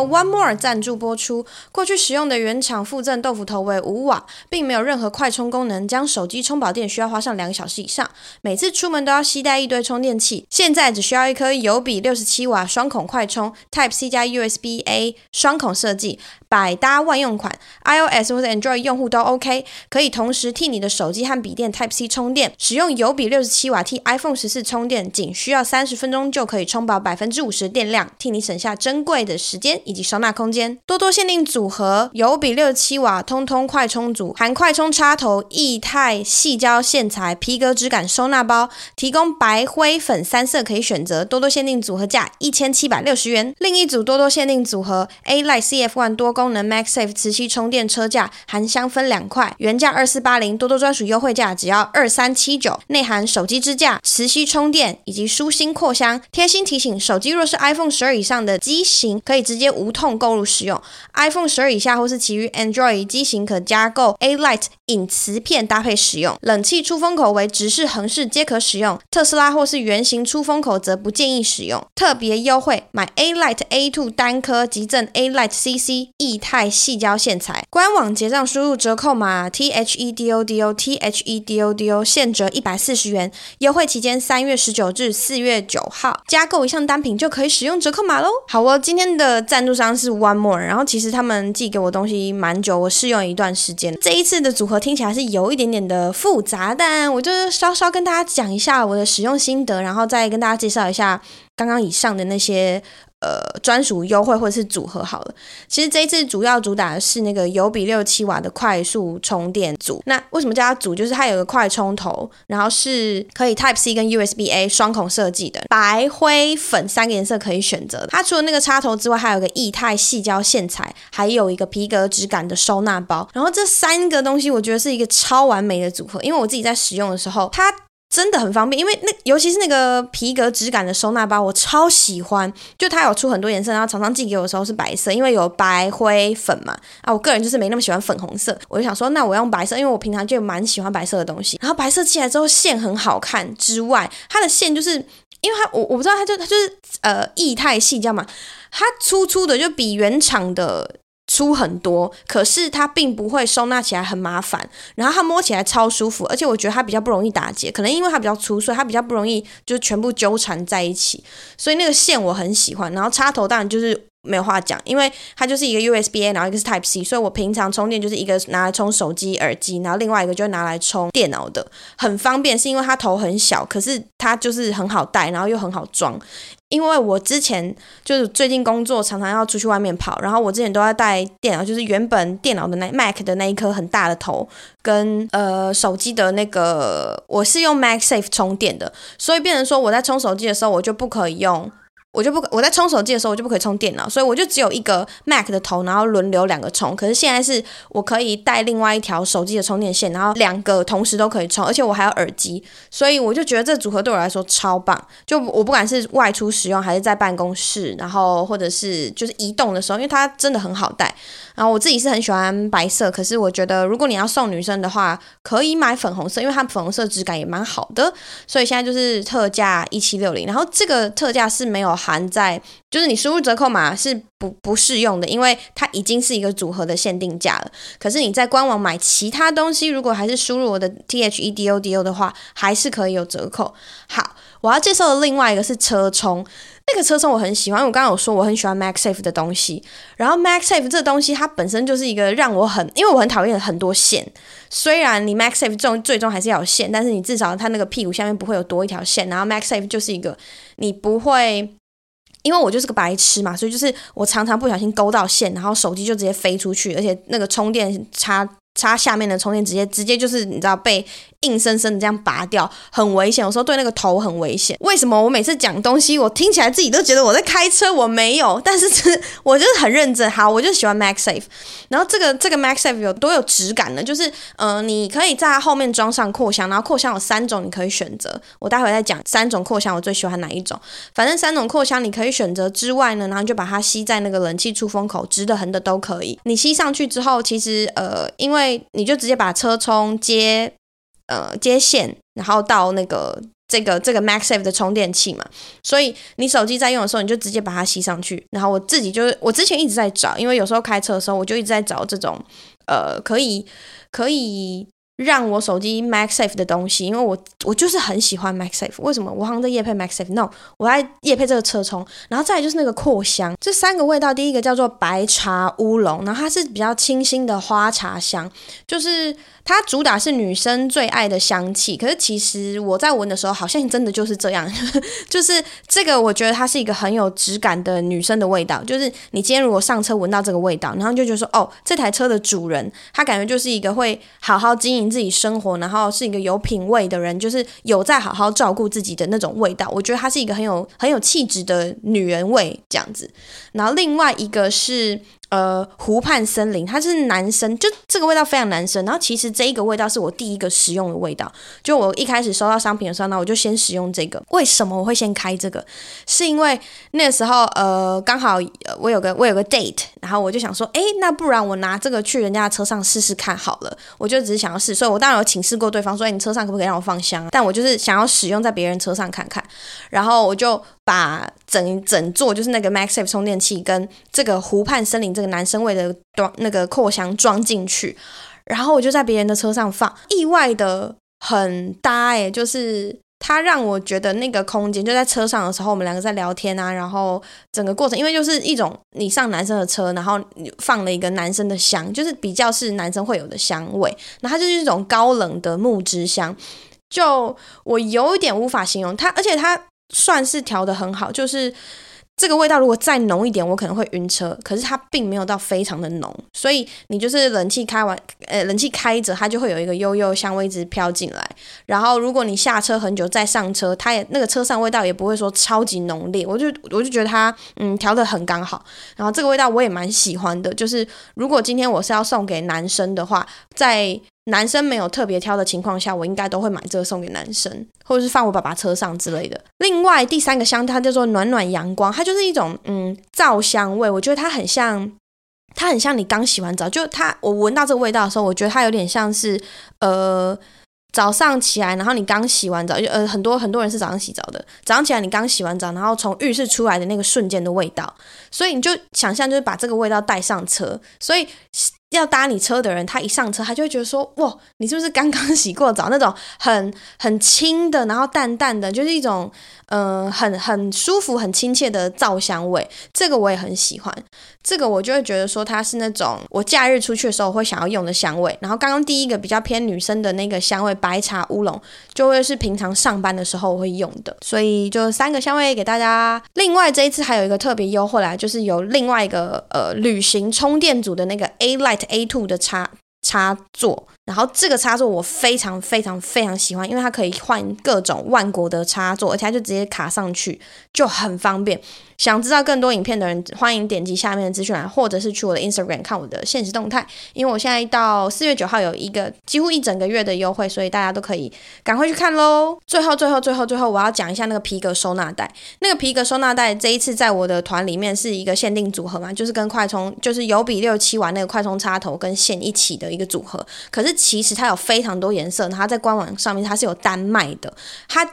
One More 赞助播出。过去使用的原厂附赠豆腐头为五瓦，并没有任何快充功能，将手机充饱电需要花上两个小时以上。每次出门都要携带一堆充电器，现在只需要一颗油比六十七瓦双孔快充，Type C 加 USB A 双孔设计，百搭万用款。iOS 或者 Android 用户都 OK，可以同时替你的手机和笔电 Type C 充电。使用有比六十七瓦替 iPhone 十四充电，仅需要三十分钟就可以充饱百分之五十电量，替你省下珍贵的时间以及收纳空间。多多限定组合有比六十七瓦通通快充组，含快充插头、液态细胶线材、皮革质感收纳包，提供白、灰、粉三色可以选择。多多限定组合价一千七百六十元。另一组多多限定组合 A-Lite CF One 多功能 MagSafe 磁吸充电车架，含香分两块，原价二四八零，多多专属优惠价只要二三七九，内含手机支架、磁吸充电以及舒心扩香。贴心提醒：手机若是 iPhone 十二以上的机型，可以直接无痛购入使用；iPhone 十二以下或是其余 Android 机型，可加购 A Light 隐磁片搭配使用。冷气出风口为直式、横式皆可使用，特斯拉或是圆形出风口则不建议使用。特别优惠，买 A-Lite A2 单颗即赠 a light cc 液态细胶线材。官网结账输入折扣码 T H E D O D O T H E D O D O 现折一百四十元，优惠期间三月十九至四月九号，加购一项单品就可以使用折扣码喽。好哦，今天的赞助商是 One More，然后其实他们寄给我东西蛮久，我试用一段时间。这一次的组合听起来是有一点点的复杂，但我就稍稍跟大家讲一下我的使用心得，然后再跟大家介绍一下刚刚以上的那些。呃，专属优惠或者是组合好了。其实这一次主要主打的是那个有比六七瓦的快速充电组。那为什么叫它组？就是它有个快充头，然后是可以 Type C 跟 USB A 双孔设计的，白、灰、粉三个颜色可以选择。它除了那个插头之外，还有个液态细胶线材，还有一个皮革质感的收纳包。然后这三个东西，我觉得是一个超完美的组合。因为我自己在使用的时候，它。真的很方便，因为那尤其是那个皮革质感的收纳包，我超喜欢。就它有出很多颜色，然后常常寄给我的时候是白色，因为有白、灰、粉嘛。啊，我个人就是没那么喜欢粉红色，我就想说，那我用白色，因为我平常就蛮喜欢白色的东西。然后白色起来之后线很好看之外，它的线就是因为它我我不知道它就它就是呃液态矽胶嘛，它粗粗的就比原厂的。粗很多，可是它并不会收纳起来很麻烦，然后它摸起来超舒服，而且我觉得它比较不容易打结，可能因为它比较粗，所以它比较不容易就全部纠缠在一起，所以那个线我很喜欢。然后插头当然就是没有话讲，因为它就是一个 USB A，然后一个是 Type C，所以我平常充电就是一个拿来充手机耳机，然后另外一个就拿来充电脑的，很方便。是因为它头很小，可是它就是很好带，然后又很好装。因为我之前就是最近工作常常要出去外面跑，然后我之前都要带电脑，就是原本电脑的那 Mac 的那一颗很大的头，跟呃手机的那个，我是用 Mac Safe 充电的，所以变成说我在充手机的时候，我就不可以用。我就不，我在充手机的时候，我就不可以充电脑，所以我就只有一个 Mac 的头，然后轮流两个充。可是现在是我可以带另外一条手机的充电线，然后两个同时都可以充，而且我还有耳机，所以我就觉得这组合对我来说超棒。就我不管是外出使用，还是在办公室，然后或者是就是移动的时候，因为它真的很好带。然后我自己是很喜欢白色，可是我觉得如果你要送女生的话，可以买粉红色，因为它粉红色质感也蛮好的。所以现在就是特价一七六零，然后这个特价是没有含在，就是你输入折扣码是不不适用的，因为它已经是一个组合的限定价了。可是你在官网买其他东西，如果还是输入我的 T H E D O D O 的话，还是可以有折扣。好，我要介绍的另外一个是车充。那个车充我很喜欢，我刚刚有说我很喜欢 Max Safe 的东西，然后 Max Safe 这东西它本身就是一个让我很，因为我很讨厌很多线。虽然你 Max Safe 最最终还是要有线，但是你至少它那个屁股下面不会有多一条线。然后 Max Safe 就是一个你不会，因为我就是个白痴嘛，所以就是我常常不小心勾到线，然后手机就直接飞出去，而且那个充电插插下面的充电直接直接就是你知道被。硬生生的这样拔掉很危险，有时候对那个头很危险。为什么我每次讲东西，我听起来自己都觉得我在开车？我没有，但是这我就是很认真。好，我就喜欢 Max Safe，。然后这个这个 Max Safe 有多有质感呢？就是呃，你可以在它后面装上扩香，然后扩香有三种，你可以选择。我待会再讲三种扩香，我最喜欢哪一种？反正三种扩香你可以选择之外呢，然后就把它吸在那个冷气出风口，直的横的都可以。你吸上去之后，其实呃，因为你就直接把车充接。呃，接线，然后到那个这个这个 MaxSafe 的充电器嘛，所以你手机在用的时候，你就直接把它吸上去。然后我自己就是我之前一直在找，因为有时候开车的时候，我就一直在找这种呃可以可以。让我手机 Max Safe 的东西，因为我我就是很喜欢 Max Safe，。为什么？我好像在夜配 Max Safe，no，我在夜配这个车充。然后再来就是那个扩香，这三个味道，第一个叫做白茶乌龙，然后它是比较清新的花茶香，就是。它主打是女生最爱的香气，可是其实我在闻的时候，好像真的就是这样，就是这个，我觉得它是一个很有质感的女生的味道。就是你今天如果上车闻到这个味道，然后就觉得说，哦，这台车的主人，他感觉就是一个会好好经营自己生活，然后是一个有品味的人，就是有在好好照顾自己的那种味道。我觉得她是一个很有很有气质的女人味这样子。然后另外一个是。呃，湖畔森林，它是男生，就这个味道非常男生。然后其实这一个味道是我第一个使用的味道，就我一开始收到商品的时候呢，我就先使用这个。为什么我会先开这个？是因为那时候呃，刚好我有个我有个 date，然后我就想说，诶，那不然我拿这个去人家的车上试试看好了。我就只是想要试，所以我当然有请示过对方说，诶，你车上可不可以让我放香？但我就是想要使用在别人车上看看，然后我就。把整整座就是那个 Maxif 充电器跟这个湖畔森林这个男生味的装那个扩香装进去，然后我就在别人的车上放，意外的很搭哎，就是他让我觉得那个空间就在车上的时候，我们两个在聊天啊，然后整个过程因为就是一种你上男生的车，然后你放了一个男生的香，就是比较是男生会有的香味，那它就是一种高冷的木质香，就我有一点无法形容它，而且它。算是调得很好，就是这个味道如果再浓一点，我可能会晕车。可是它并没有到非常的浓，所以你就是冷气开完，呃，冷气开着，它就会有一个悠悠香味一直飘进来。然后如果你下车很久再上车，它也那个车上味道也不会说超级浓烈。我就我就觉得它嗯调得很刚好。然后这个味道我也蛮喜欢的，就是如果今天我是要送给男生的话，在男生没有特别挑的情况下，我应该都会买这个送给男生，或者是放我爸爸车上之类的。另外第三个香，它叫做暖暖阳光，它就是一种嗯皂香味，我觉得它很像，它很像你刚洗完澡，就它我闻到这个味道的时候，我觉得它有点像是呃早上起来，然后你刚洗完澡，就呃很多很多人是早上洗澡的，早上起来你刚洗完澡，然后从浴室出来的那个瞬间的味道，所以你就想象就是把这个味道带上车，所以。要搭你车的人，他一上车，他就会觉得说：“哇，你是不是刚刚 洗过澡？那种很很轻的，然后淡淡的，就是一种嗯、很很舒服、很亲切的皂香味。这个我也很喜欢。这个我就会觉得说，它是那种我假日出去的时候会想要用的香味。然后刚刚第一个比较偏女生的那个香味，白茶乌龙，就会是平常上班的时候我会用的。所以就三个香味给大家。另外这一次还有一个特别优惠来，就是有另外一个呃旅行充电组的那个 A line A two 的插插座，然后这个插座我非常非常非常喜欢，因为它可以换各种万国的插座，而且它就直接卡上去，就很方便。想知道更多影片的人，欢迎点击下面的资讯栏，或者是去我的 Instagram 看我的限时动态。因为我现在到四月九号有一个几乎一整个月的优惠，所以大家都可以赶快去看喽。最后，最后，最后，最后，我要讲一下那个皮革收纳袋。那个皮革收纳袋这一次在我的团里面是一个限定组合嘛，就是跟快充，就是有比六七玩那个快充插头跟线一起的一个组合。可是其实它有非常多颜色，它在官网上面它是有单卖的，它。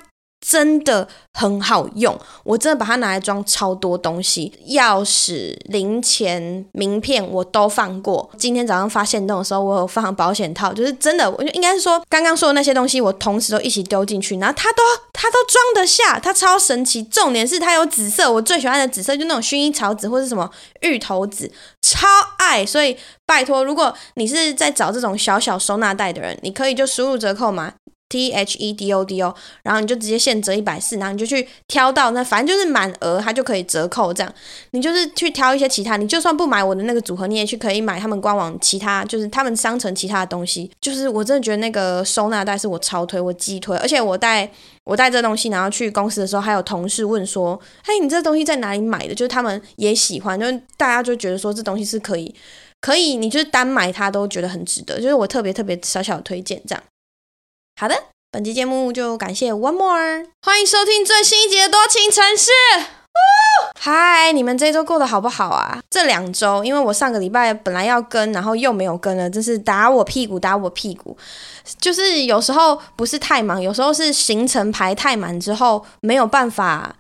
真的很好用，我真的把它拿来装超多东西，钥匙、零钱、名片我都放过。今天早上发现洞的时候，我有放保险套，就是真的，我就应该是说刚刚说的那些东西，我同时都一起丢进去，然后它都它都装得下，它超神奇。重点是它有紫色，我最喜欢的紫色，就那种薰衣草紫或是什么芋头紫，超爱。所以拜托，如果你是在找这种小小收纳袋的人，你可以就输入折扣码。T H E D O D O，然后你就直接现折一百四，然后你就去挑到那，反正就是满额它就可以折扣这样。你就是去挑一些其他，你就算不买我的那个组合，你也去可以买他们官网其他，就是他们商城其他的东西。就是我真的觉得那个收纳袋是我超推，我激推，而且我带我带这东西，然后去公司的时候，还有同事问说：“嘿，你这东西在哪里买的？”就是他们也喜欢，就是大家就觉得说这东西是可以，可以，你就是单买它都觉得很值得。就是我特别特别小小的推荐这样。好的，本期节目就感谢 One More，欢迎收听最新一集的多情城市。嗨，你们这周过得好不好啊？这两周，因为我上个礼拜本来要跟，然后又没有跟了，真是打我屁股，打我屁股。就是有时候不是太忙，有时候是行程排太满之后没有办法。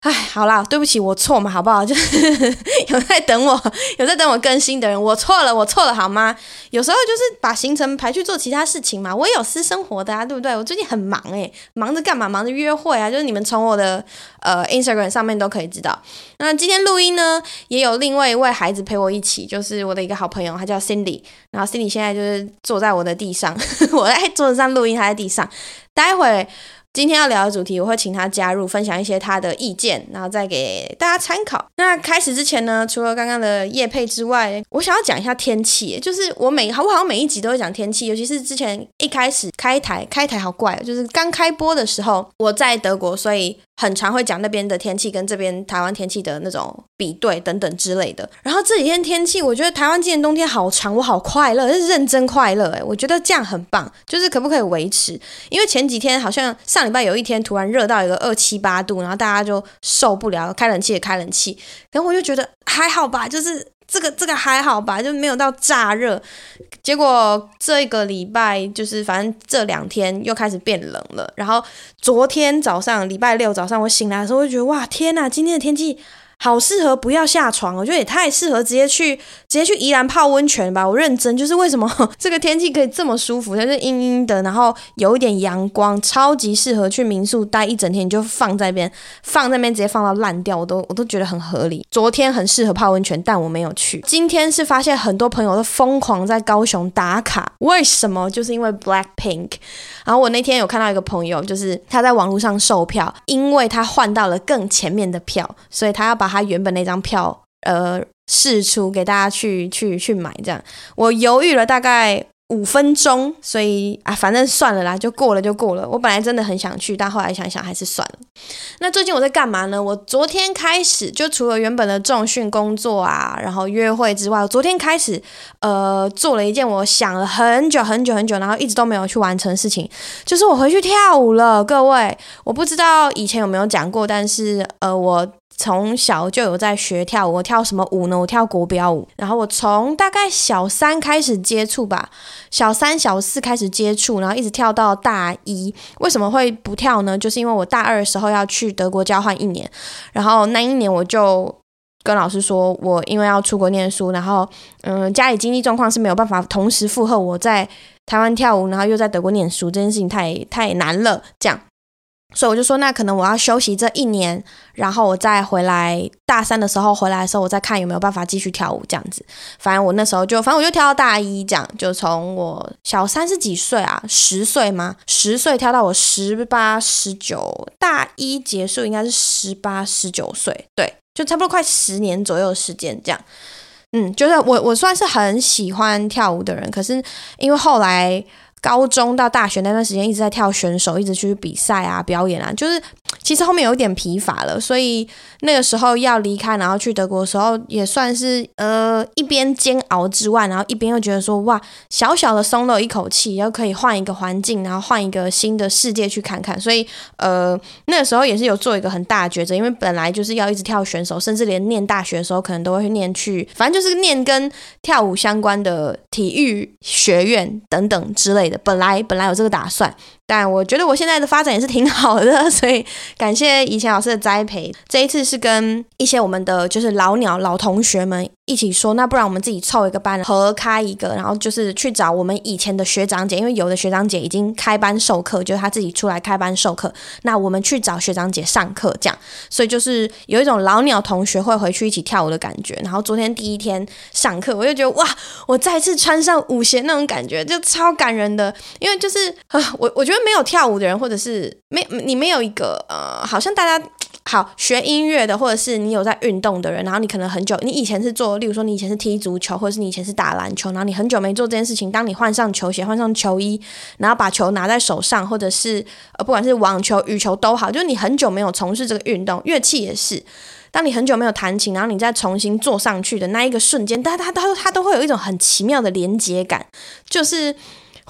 哎，好啦，对不起，我错嘛，好不好？就 是有在等我，有在等我更新的人，我错了，我错了，好吗？有时候就是把行程排去做其他事情嘛，我也有私生活的啊，对不对？我最近很忙诶，忙着干嘛？忙着约会啊，就是你们从我的呃 Instagram 上面都可以知道。那今天录音呢，也有另外一位孩子陪我一起，就是我的一个好朋友，他叫 Cindy，然后 Cindy 现在就是坐在我的地上，我在桌子上录音，他在地上，待会。今天要聊的主题，我会请他加入，分享一些他的意见，然后再给大家参考。那开始之前呢，除了刚刚的叶配之外，我想要讲一下天气，就是我每好不好每一集都会讲天气，尤其是之前一开始开台开台好怪，就是刚开播的时候，我在德国，所以。很常会讲那边的天气跟这边台湾天气的那种比对等等之类的。然后这几天天气，我觉得台湾今年冬天好长，我好快乐，是认真快乐诶，我觉得这样很棒，就是可不可以维持？因为前几天好像上礼拜有一天突然热到一个二七八度，然后大家就受不了，开冷气也开冷气。然后我就觉得还好吧，就是。这个这个还好吧，就没有到炸热。结果这个礼拜就是，反正这两天又开始变冷了。然后昨天早上，礼拜六早上我醒来的时候，我就觉得哇，天呐，今天的天气。好适合不要下床，我觉得也太适合直接去直接去宜兰泡温泉吧。我认真，就是为什么 这个天气可以这么舒服，它是阴阴的，然后有一点阳光，超级适合去民宿待一整天，你就放在边，放在那边直接放到烂掉，我都我都觉得很合理。昨天很适合泡温泉，但我没有去。今天是发现很多朋友都疯狂在高雄打卡，为什么？就是因为 Blackpink。然后我那天有看到一个朋友，就是他在网络上售票，因为他换到了更前面的票，所以他要把。他原本那张票，呃，试出给大家去去去买，这样我犹豫了大概五分钟，所以啊，反正算了啦，就过了就过了。我本来真的很想去，但后来想想还是算了。那最近我在干嘛呢？我昨天开始就除了原本的重训工作啊，然后约会之外，我昨天开始呃做了一件我想了很久很久很久，然后一直都没有去完成的事情，就是我回去跳舞了。各位，我不知道以前有没有讲过，但是呃我。从小就有在学跳舞，我跳什么舞呢？我跳国标舞。然后我从大概小三开始接触吧，小三、小四开始接触，然后一直跳到大一。为什么会不跳呢？就是因为我大二的时候要去德国交换一年，然后那一年我就跟老师说，我因为要出国念书，然后嗯，家里经济状况是没有办法同时负荷我在台湾跳舞，然后又在德国念书，这件事情太太难了，这样。所以我就说，那可能我要休息这一年，然后我再回来。大三的时候回来的时候，我再看有没有办法继续跳舞这样子。反正我那时候就，反正我就跳到大一，这样就从我小三十几岁啊？十岁吗？十岁跳到我十八、十九，大一结束应该是十八、十九岁，对，就差不多快十年左右的时间这样。嗯，就是我我算是很喜欢跳舞的人，可是因为后来。高中到大学那段时间一直在跳选手，一直去比赛啊、表演啊，就是其实后面有点疲乏了，所以那个时候要离开，然后去德国的时候，也算是呃一边煎熬之外，然后一边又觉得说哇，小小的松了一口气，又可以换一个环境，然后换一个新的世界去看看，所以呃那个时候也是有做一个很大的抉择，因为本来就是要一直跳选手，甚至连念大学的时候可能都会念去，反正就是念跟跳舞相关的体育学院等等之类的。本来本来有这个打算，但我觉得我现在的发展也是挺好的，所以感谢以前老师的栽培。这一次是跟一些我们的就是老鸟老同学们一起说，那不然我们自己凑一个班，合开一个，然后就是去找我们以前的学长姐，因为有的学长姐已经开班授课，就是他自己出来开班授课，那我们去找学长姐上课，这样，所以就是有一种老鸟同学会回去一起跳舞的感觉。然后昨天第一天上课，我就觉得哇，我再次穿上舞鞋那种感觉，就超感人的。因为就是啊，我我觉得没有跳舞的人，或者是没你没有一个呃，好像大家好学音乐的，或者是你有在运动的人，然后你可能很久，你以前是做，例如说你以前是踢足球，或者是你以前是打篮球，然后你很久没做这件事情，当你换上球鞋，换上球衣，然后把球拿在手上，或者是呃，不管是网球、羽球都好，就是你很久没有从事这个运动，乐器也是。当你很久没有弹琴，然后你再重新坐上去的那一个瞬间，它它它它都会有一种很奇妙的连接感，就是。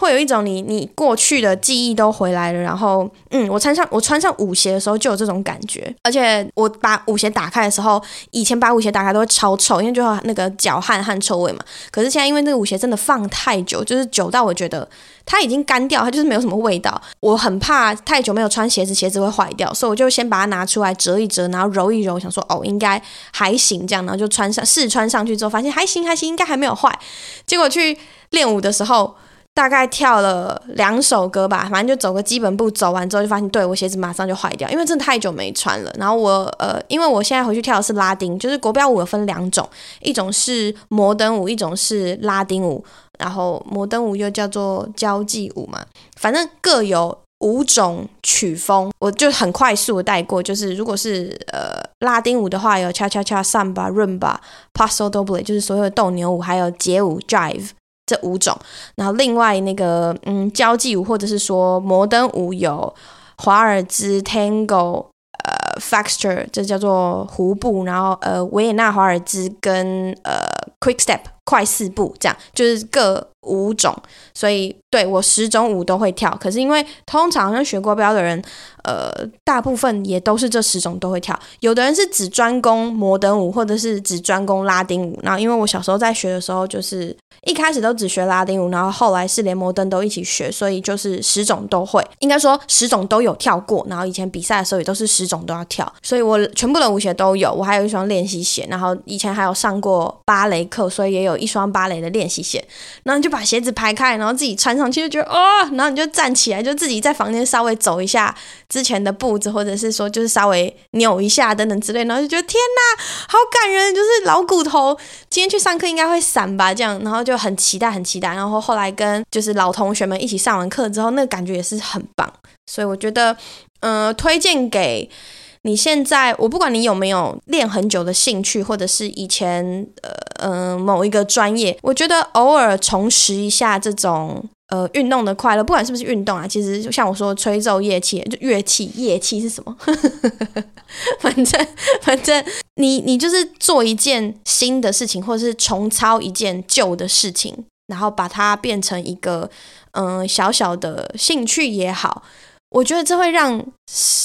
会有一种你你过去的记忆都回来了，然后嗯，我穿上我穿上舞鞋的时候就有这种感觉，而且我把舞鞋打开的时候，以前把舞鞋打开都会超臭，因为就有那个脚汗汗臭味嘛。可是现在因为那个舞鞋真的放太久，就是久到我觉得它已经干掉，它就是没有什么味道。我很怕太久没有穿鞋子，鞋子会坏掉，所以我就先把它拿出来折一折，然后揉一揉，想说哦应该还行这样，然后就穿上试穿上去之后，发现还行还行，应该还没有坏。结果去练舞的时候。大概跳了两首歌吧，反正就走个基本步，走完之后就发现，对，我鞋子马上就坏掉，因为真的太久没穿了。然后我呃，因为我现在回去跳的是拉丁，就是国标舞有分两种，一种是摩登舞，一种是拉丁舞。然后摩登舞又叫做交际舞嘛，反正各有五种曲风，我就很快速的带过。就是如果是呃拉丁舞的话，有恰恰恰、桑巴、伦巴、paso doble，就是所有的斗牛舞，还有街舞、jive。这五种，然后另外那个嗯，交际舞或者是说摩登舞有华尔兹、Tango、呃，Foxtrot，这叫做胡步，然后呃，维也纳华尔兹跟呃，Quick Step，快四步，这样就是各五种，所以对我十种舞都会跳。可是因为通常像学国标的人，呃，大部分也都是这十种都会跳。有的人是只专攻摩登舞，或者是只专攻拉丁舞。然后因为我小时候在学的时候，就是。一开始都只学拉丁舞，然后后来是连摩登都一起学，所以就是十种都会，应该说十种都有跳过。然后以前比赛的时候也都是十种都要跳，所以我全部的舞鞋都有。我还有一双练习鞋，然后以前还有上过芭蕾课，所以也有有一双芭蕾的练习鞋。然后你就把鞋子排开，然后自己穿上去，就觉得哦，然后你就站起来，就自己在房间稍微走一下之前的步子，或者是说就是稍微扭一下等等之类，然后就觉得天哪，好感人，就是老骨头，今天去上课应该会闪吧，这样，然后就。很期待，很期待。然后后来跟就是老同学们一起上完课之后，那个感觉也是很棒。所以我觉得，呃，推荐给你现在，我不管你有没有练很久的兴趣，或者是以前呃嗯、呃、某一个专业，我觉得偶尔重拾一下这种呃运动的快乐，不管是不是运动啊，其实就像我说吹奏乐器，就乐器乐器是什么？反 正反正。你你就是做一件新的事情，或者是重操一件旧的事情，然后把它变成一个嗯小小的兴趣也好。我觉得这会让，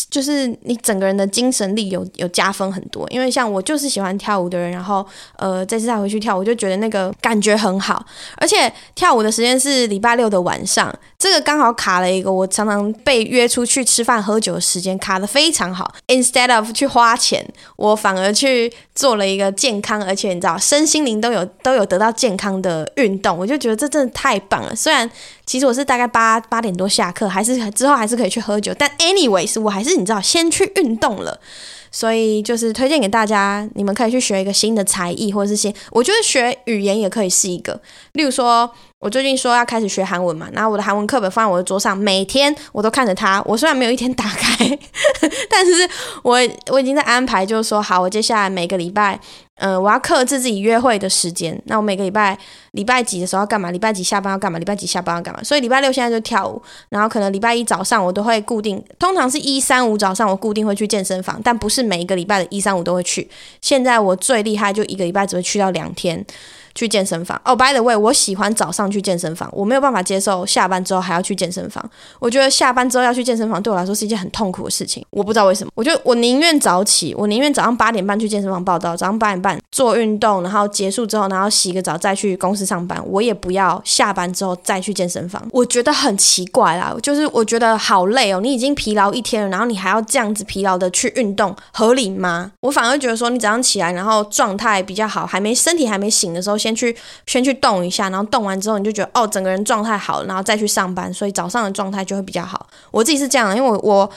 就是你整个人的精神力有有加分很多。因为像我就是喜欢跳舞的人，然后呃这次再回去跳，我就觉得那个感觉很好。而且跳舞的时间是礼拜六的晚上，这个刚好卡了一个我常常被约出去吃饭喝酒的时间，卡得非常好。Instead of 去花钱，我反而去做了一个健康，而且你知道身心灵都有都有得到健康的运动，我就觉得这真的太棒了。虽然其实我是大概八八点多下课，还是之后还是可以去喝酒，但 anyways，我还是你知道先去运动了，所以就是推荐给大家，你们可以去学一个新的才艺，或者是新，我觉得学语言也可以是一个，例如说。我最近说要开始学韩文嘛，然后我的韩文课本放在我的桌上，每天我都看着它。我虽然没有一天打开，但是我我已经在安排，就是说好，我接下来每个礼拜，呃，我要克制自己约会的时间。那我每个礼拜礼拜几的时候要干嘛？礼拜几下班要干嘛？礼拜几下班要干嘛？所以礼拜六现在就跳舞，然后可能礼拜一早上我都会固定，通常是一三五早上我固定会去健身房，但不是每一个礼拜的一三五都会去。现在我最厉害，就一个礼拜只会去到两天。去健身房哦，oh，by the way，我喜欢早上去健身房，我没有办法接受下班之后还要去健身房。我觉得下班之后要去健身房对我来说是一件很痛苦的事情，我不知道为什么。我就我宁愿早起，我宁愿早上八点半去健身房报到，早上八点半做运动，然后结束之后，然后洗个澡再去公司上班。我也不要下班之后再去健身房，我觉得很奇怪啦，就是我觉得好累哦，你已经疲劳一天了，然后你还要这样子疲劳的去运动，合理吗？我反而觉得说，你早上起来，然后状态比较好，还没身体还没醒的时候。先去先去动一下，然后动完之后你就觉得哦，整个人状态好了，然后再去上班，所以早上的状态就会比较好。我自己是这样，因为我我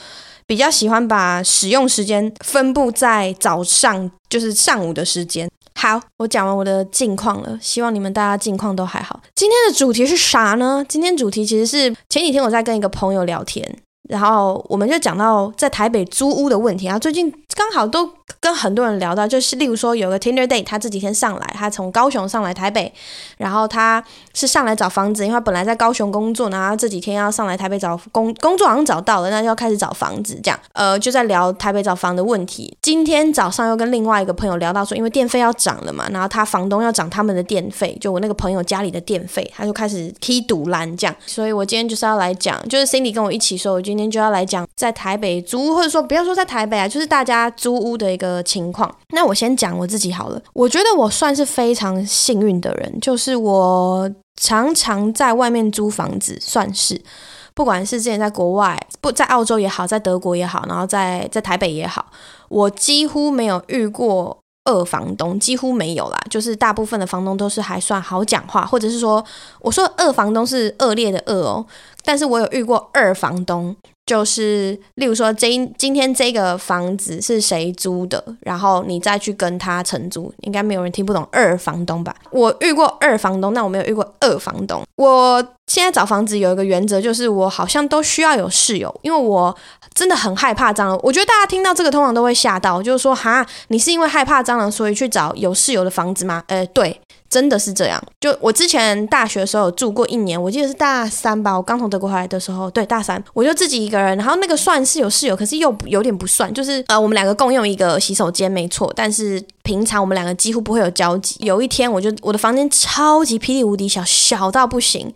比较喜欢把使用时间分布在早上，就是上午的时间。好，我讲完我的近况了，希望你们大家近况都还好。今天的主题是啥呢？今天主题其实是前几天我在跟一个朋友聊天。然后我们就讲到在台北租屋的问题啊，最近刚好都跟很多人聊到，就是例如说有个 Tinder date，他这几天上来，他从高雄上来台北，然后他是上来找房子，因为他本来在高雄工作，然后这几天要上来台北找工工作，好像找到了，那就要开始找房子，这样，呃，就在聊台北找房的问题。今天早上又跟另外一个朋友聊到说，因为电费要涨了嘛，然后他房东要涨他们的电费，就我那个朋友家里的电费，他就开始踢赌烂这样，所以我今天就是要来讲，就是 Cindy 跟我一起说，我今天。今天就要来讲在台北租屋，或者说不要说在台北啊，就是大家租屋的一个情况。那我先讲我自己好了。我觉得我算是非常幸运的人，就是我常常在外面租房子，算是不管是之前在国外，不在澳洲也好，在德国也好，然后在在台北也好，我几乎没有遇过二房东，几乎没有啦。就是大部分的房东都是还算好讲话，或者是说，我说二房东是恶劣的恶哦。但是我有遇过二房东，就是例如说这今天这个房子是谁租的，然后你再去跟他承租，应该没有人听不懂二房东吧？我遇过二房东，但我没有遇过二房东。我现在找房子有一个原则，就是我好像都需要有室友，因为我真的很害怕蟑螂。我觉得大家听到这个通常都会吓到，就是说哈，你是因为害怕蟑螂所以去找有室友的房子吗？呃，对。真的是这样，就我之前大学的时候住过一年，我记得是大三吧，我刚从德国回来的时候，对，大三，我就自己一个人，然后那个算是有室友，可是又有点不算，就是呃，我们两个共用一个洗手间，没错，但是平常我们两个几乎不会有交集。有一天，我就我的房间超级霹雳无敌小，小到不行。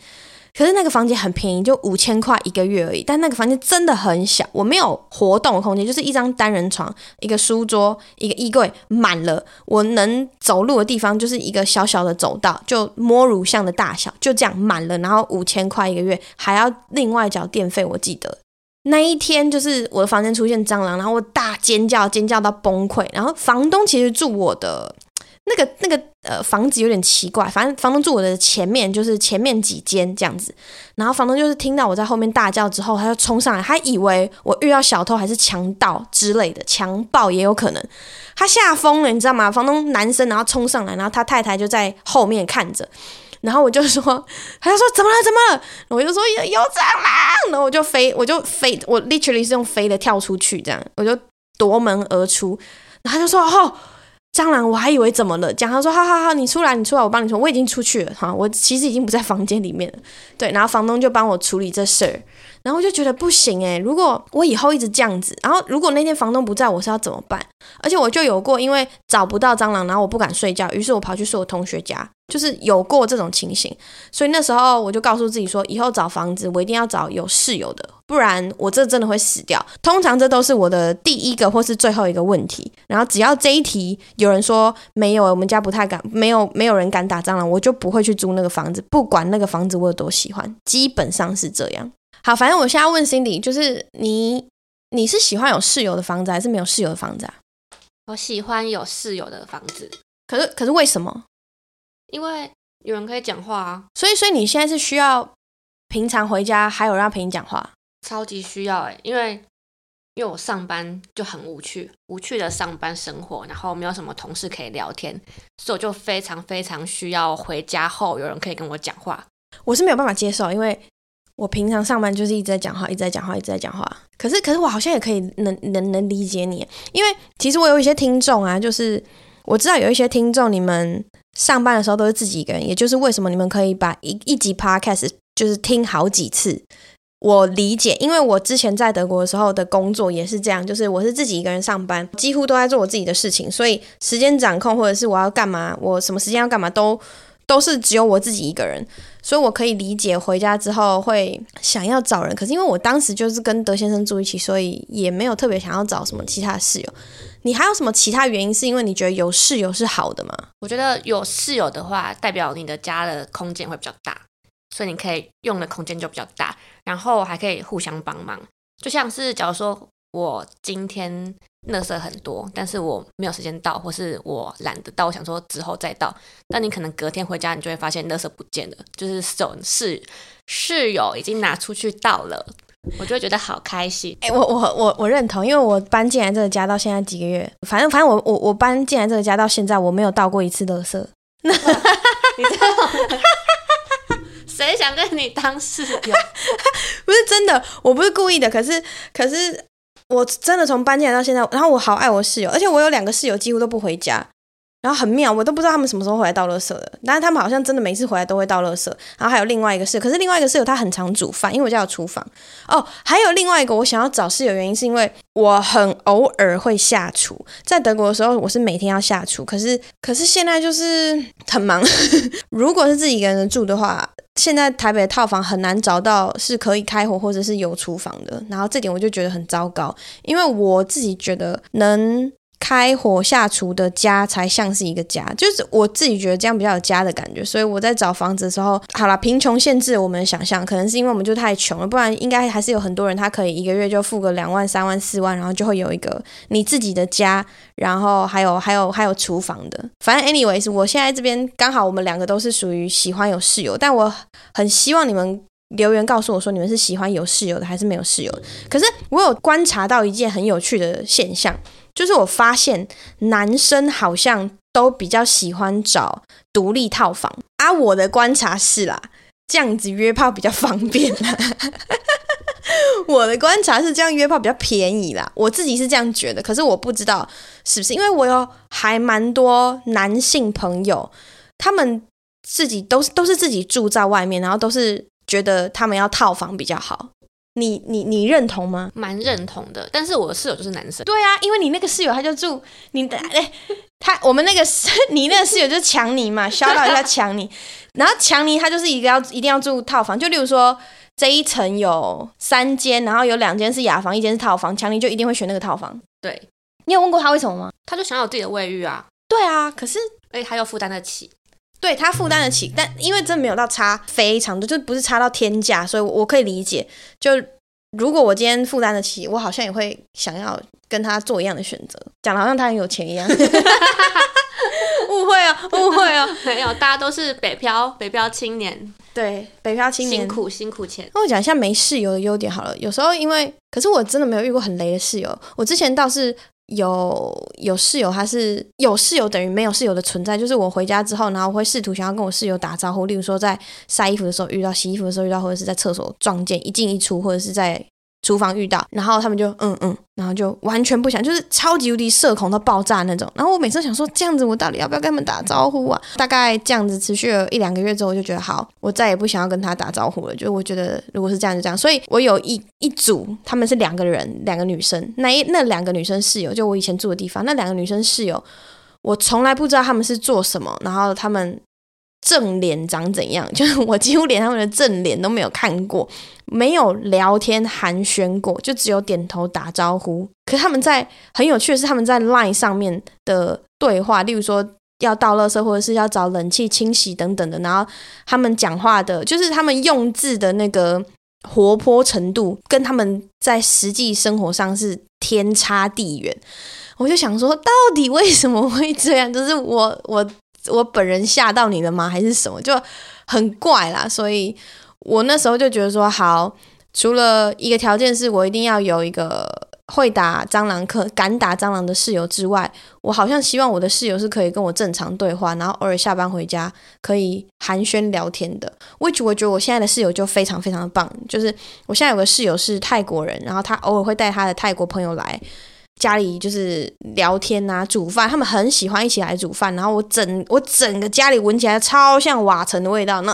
可是那个房间很便宜，就五千块一个月而已。但那个房间真的很小，我没有活动的空间，就是一张单人床、一个书桌、一个衣柜，满了。我能走路的地方就是一个小小的走道，就摸乳巷的大小，就这样满了。然后五千块一个月，还要另外缴电费。我记得那一天就是我的房间出现蟑螂，然后我大尖叫，尖叫到崩溃。然后房东其实住我的。那个那个呃房子有点奇怪，反正房东住我的前面，就是前面几间这样子。然后房东就是听到我在后面大叫之后，他就冲上来，他以为我遇到小偷还是强盗之类的，强暴也有可能。他吓疯了，你知道吗？房东男生然后冲上来，然后他太太就在后面看着。然后我就说，他就说怎么了？怎么了？我就说有有蟑螂，然后我就飞，我就飞，我 literally 是用飞的跳出去，这样我就夺门而出。然后他就说哦。蟑螂，我还以为怎么了？讲他说，好好好，你出来，你出来，我帮你说，我已经出去了哈，我其实已经不在房间里面了。对，然后房东就帮我处理这事儿。然后就觉得不行诶，如果我以后一直这样子，然后如果那天房东不在，我是要怎么办？而且我就有过，因为找不到蟑螂，然后我不敢睡觉，于是我跑去睡我同学家，就是有过这种情形。所以那时候我就告诉自己说，以后找房子我一定要找有室友的，不然我这真的会死掉。通常这都是我的第一个或是最后一个问题。然后只要这一题有人说没有，我们家不太敢，没有没有人敢打蟑螂，我就不会去租那个房子，不管那个房子我有多喜欢，基本上是这样。好，反正我现在问 Cindy，就是你，你是喜欢有室友的房子，还是没有室友的房子啊？我喜欢有室友的房子。可是，可是为什么？因为有人可以讲话啊。所以，所以你现在是需要平常回家还有人要陪你讲话？超级需要哎，因为因为我上班就很无趣，无趣的上班生活，然后没有什么同事可以聊天，所以我就非常非常需要回家后有人可以跟我讲话。我是没有办法接受，因为。我平常上班就是一直在讲话，一直在讲话，一直在讲话。可是，可是我好像也可以能能能理解你，因为其实我有一些听众啊，就是我知道有一些听众，你们上班的时候都是自己一个人，也就是为什么你们可以把一一集 podcast 就是听好几次。我理解，因为我之前在德国的时候的工作也是这样，就是我是自己一个人上班，几乎都在做我自己的事情，所以时间掌控或者是我要干嘛，我什么时间要干嘛都。都是只有我自己一个人，所以我可以理解回家之后会想要找人。可是因为我当时就是跟德先生住一起，所以也没有特别想要找什么其他室友。你还有什么其他原因？是因为你觉得有室友是好的吗？我觉得有室友的话，代表你的家的空间会比较大，所以你可以用的空间就比较大，然后还可以互相帮忙。就像是假如说我今天。垃圾很多，但是我没有时间倒，或是我懒得倒，我想说之后再倒。但你可能隔天回家，你就会发现垃圾不见了，就是室室室友已经拿出去倒了，我就会觉得好开心。哎、欸，我我我我认同，因为我搬进来这个家到现在几个月，反正反正我我我搬进来这个家到现在，我没有倒过一次垃圾。你知道谁想跟你当室友？不是真的，我不是故意的。可是，可是我真的从搬进来到现在，然后我好爱我室友，而且我有两个室友几乎都不回家。然后很妙，我都不知道他们什么时候回来倒垃圾的。但是他们好像真的每次回来都会倒垃圾。然后还有另外一个室友，可是另外一个室友他很常煮饭，因为我家有厨房。哦，还有另外一个我想要找室友原因是因为我很偶尔会下厨。在德国的时候，我是每天要下厨，可是可是现在就是很忙。如果是自己一个人住的话，现在台北的套房很难找到是可以开火或者是有厨房的。然后这点我就觉得很糟糕，因为我自己觉得能。开火下厨的家才像是一个家，就是我自己觉得这样比较有家的感觉。所以我在找房子的时候，好啦，贫穷限制我们的想象，可能是因为我们就太穷了，不然应该还是有很多人他可以一个月就付个两万、三万、四万，然后就会有一个你自己的家，然后还有还有还有厨房的。反正 anyways，我现在这边刚好我们两个都是属于喜欢有室友，但我很希望你们留言告诉我说你们是喜欢有室友的还是没有室友。可是我有观察到一件很有趣的现象。就是我发现男生好像都比较喜欢找独立套房啊，我的观察是啦，这样子约炮比较方便啦。我的观察是这样约炮比较便宜啦，我自己是这样觉得，可是我不知道是不是，因为我有还蛮多男性朋友，他们自己都是都是自己住在外面，然后都是觉得他们要套房比较好。你你你认同吗？蛮认同的，但是我的室友就是男生。对啊，因为你那个室友他就住你的哎，他我们那个室 你那个室友就是强尼嘛，小到一下强尼，然后强尼他就是一个要一定要住套房，就例如说这一层有三间，然后有两间是雅房，一间是套房，强尼就一定会选那个套房。对，你有问过他为什么吗？他就想要有自己的卫浴啊。对啊，可是哎他又负担得起。对，他负担得起，但因为真没有到差非常多，就不是差到天价，所以我可以理解。就如果我今天负担得起，我好像也会想要跟他做一样的选择，讲的好像他很有钱一样。误会哦，误会哦，没有，大家都是北漂，北漂青年，对，北漂青年辛苦辛苦钱。那我讲一下没室友的优点好了。有时候因为，可是我真的没有遇过很雷的室友，我之前倒是。有有室友，他是有室友等于没有室友的存在。就是我回家之后，然后我会试图想要跟我室友打招呼，例如说在晒衣服的时候遇到，洗衣服的时候遇到，或者是在厕所撞见一进一出，或者是在。厨房遇到，然后他们就嗯嗯，然后就完全不想，就是超级无敌社恐到爆炸那种。然后我每次想说，这样子我到底要不要跟他们打招呼啊？大概这样子持续了一两个月之后，我就觉得好，我再也不想要跟他打招呼了。就我觉得如果是这样就这样。所以我有一一组，他们是两个人，两个女生。那一那两个女生室友，就我以前住的地方，那两个女生室友，我从来不知道他们是做什么，然后他们。正脸长怎样？就是我几乎连他们的正脸都没有看过，没有聊天寒暄过，就只有点头打招呼。可是他们在很有趣的是，他们在 Line 上面的对话，例如说要倒垃圾或者是要找冷气清洗等等的，然后他们讲话的，就是他们用字的那个活泼程度，跟他们在实际生活上是天差地远。我就想说，到底为什么会这样？就是我我。我本人吓到你了吗？还是什么？就很怪啦，所以我那时候就觉得说，好，除了一个条件是我一定要有一个会打蟑螂、可敢打蟑螂的室友之外，我好像希望我的室友是可以跟我正常对话，然后偶尔下班回家可以寒暄聊天的。which 我觉得我现在的室友就非常非常的棒，就是我现在有个室友是泰国人，然后他偶尔会带他的泰国朋友来。家里就是聊天啊，煮饭，他们很喜欢一起来煮饭。然后我整我整个家里闻起来超像瓦城的味道呢。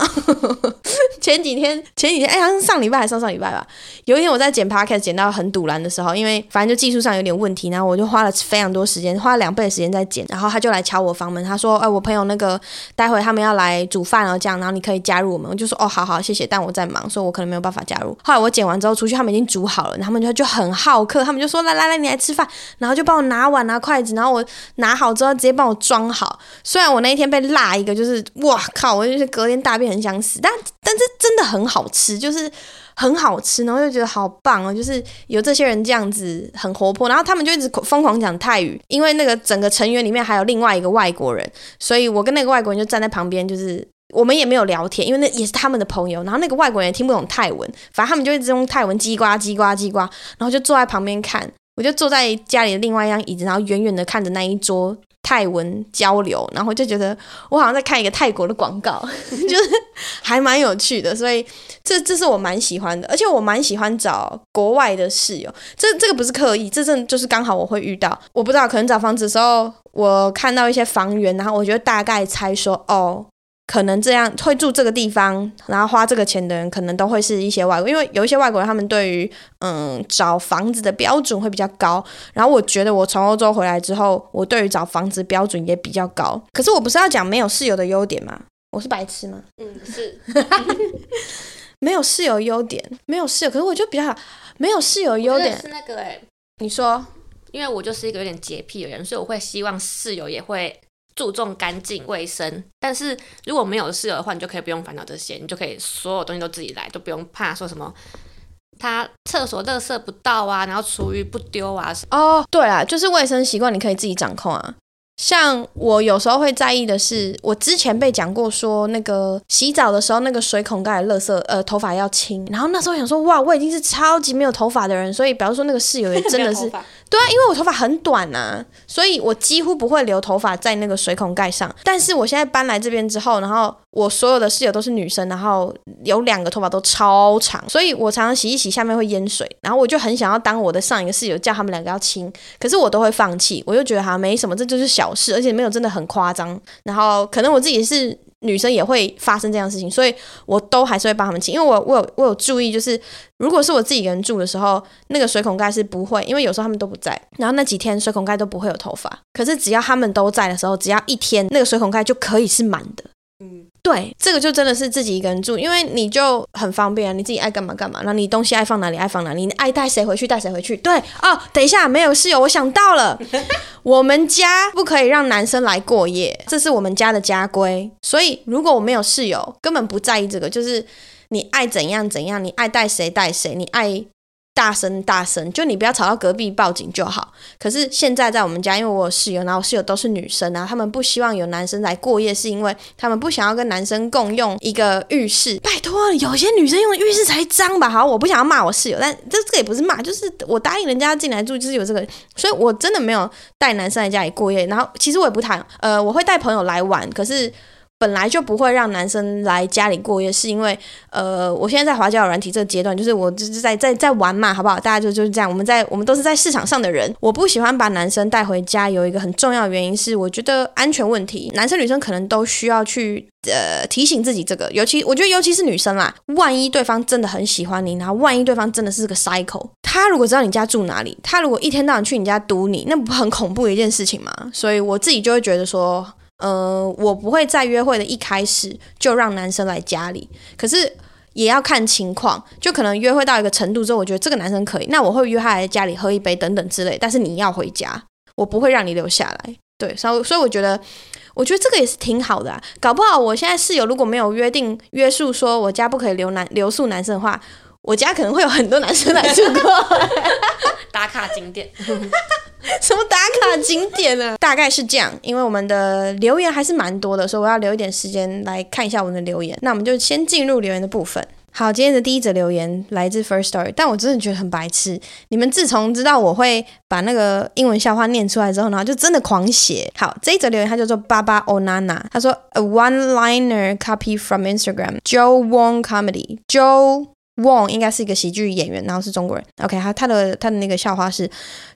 前几天前几天，哎，好像上礼拜还是上上礼拜吧。有一天我在剪 podcast 剪到很赌烂的时候，因为反正就技术上有点问题，然后我就花了非常多时间，花了两倍的时间在剪。然后他就来敲我房门，他说：“哎，我朋友那个待会他们要来煮饭哦，这样，然后你可以加入我们。”我就说：“哦，好好，谢谢。”但我在忙，所以我可能没有办法加入。后来我剪完之后出去，他们已经煮好了，他们就就很好客，他们就说：“来来来，你来吃饭。”然后就帮我拿碗拿筷子，然后我拿好之后直接帮我装好。虽然我那一天被辣一个，就是哇靠，我就是隔天大便很想死，但但是真的很好吃，就是很好吃，然后就觉得好棒哦，就是有这些人这样子很活泼，然后他们就一直疯狂讲泰语，因为那个整个成员里面还有另外一个外国人，所以我跟那个外国人就站在旁边，就是我们也没有聊天，因为那也是他们的朋友，然后那个外国人也听不懂泰文，反正他们就一直用泰文叽呱叽呱叽呱，然后就坐在旁边看。我就坐在家里的另外一张椅子，然后远远的看着那一桌泰文交流，然后就觉得我好像在看一个泰国的广告，就是还蛮有趣的，所以这这是我蛮喜欢的，而且我蛮喜欢找国外的室友，这这个不是刻意，这正就是刚好我会遇到，我不知道可能找房子的时候，我看到一些房源，然后我觉得大概猜说哦。可能这样会住这个地方，然后花这个钱的人，可能都会是一些外国，因为有一些外国人，他们对于嗯找房子的标准会比较高。然后我觉得我从欧洲回来之后，我对于找房子标准也比较高。可是我不是要讲没有室友的优点吗？我是白痴吗？嗯，是。没有室友优点，没有室友，可是我就比较，没有室友优点是那个哎，你说，因为我就是一个有点洁癖的人，所以我会希望室友也会。注重干净卫生，但是如果没有室友的话，你就可以不用烦恼这些，你就可以所有东西都自己来，都不用怕说什么他厕所垃圾不到啊，然后厨余不丢啊。哦，对啊，就是卫生习惯你可以自己掌控啊。像我有时候会在意的是，我之前被讲过说那个洗澡的时候那个水孔盖的垃圾，呃，头发要清。然后那时候想说，哇，我已经是超级没有头发的人，所以比方说那个室友也真的是。对啊，因为我头发很短呐、啊，所以我几乎不会留头发在那个水孔盖上。但是我现在搬来这边之后，然后我所有的室友都是女生，然后有两个头发都超长，所以我常常洗一洗下面会淹水。然后我就很想要当我的上一个室友，叫他们两个要亲，可是我都会放弃，我就觉得好像没什么，这就是小事，而且没有真的很夸张。然后可能我自己是。女生也会发生这样的事情，所以我都还是会帮他们清，因为我我有我有注意，就是如果是我自己一个人住的时候，那个水孔盖是不会，因为有时候他们都不在，然后那几天水孔盖都不会有头发。可是只要他们都在的时候，只要一天那个水孔盖就可以是满的。嗯，对，这个就真的是自己一个人住，因为你就很方便啊，你自己爱干嘛干嘛，然后你东西爱放哪里爱放哪里，你爱带谁回去带谁回去。对哦，等一下，没有室友，我想到了，我们家不可以让男生来过夜，这是我们家的家规。所以如果我没有室友，根本不在意这个，就是你爱怎样怎样，你爱带谁带谁，你爱。大声大声，就你不要吵到隔壁报警就好。可是现在在我们家，因为我有室友，然后我室友都是女生，然后他们不希望有男生来过夜，是因为他们不想要跟男生共用一个浴室。拜托，有些女生用浴室才脏吧？好，我不想要骂我室友，但这这个也不是骂，就是我答应人家进来住，就是有这个，所以我真的没有带男生来家里过夜。然后其实我也不谈，呃，我会带朋友来玩，可是。本来就不会让男生来家里过夜，是因为，呃，我现在在华交友软体这个阶段，就是我就是在在在玩嘛，好不好？大家就就是这样，我们在我们都是在市场上的人，我不喜欢把男生带回家，有一个很重要的原因是，我觉得安全问题，男生女生可能都需要去呃提醒自己这个，尤其我觉得尤其是女生啦，万一对方真的很喜欢你，然后万一对方真的是个 psycho，他如果知道你家住哪里，他如果一天到晚去你家堵你，那不很恐怖的一件事情吗？所以我自己就会觉得说。呃，我不会在约会的一开始就让男生来家里，可是也要看情况，就可能约会到一个程度之后，我觉得这个男生可以，那我会约他来家里喝一杯等等之类，但是你要回家，我不会让你留下来。对，所以所以我觉得，我觉得这个也是挺好的啊，搞不好我现在室友如果没有约定约束说我家不可以留男留宿男生的话，我家可能会有很多男生来住过。打卡景点，什么打卡景点呢？大概是这样，因为我们的留言还是蛮多的，所以我要留一点时间来看一下我们的留言。那我们就先进入留言的部分。好，今天的第一则留言来自 First Story，但我真的觉得很白痴。你们自从知道我会把那个英文笑话念出来之后，然后就真的狂写。好，这一则留言它叫做巴巴欧娜娜，他说 A one-liner copy from Instagram Joe Wong Comedy Joe。Wong 应该是一个喜剧演员，然后是中国人。OK，他他的他的那个笑话是：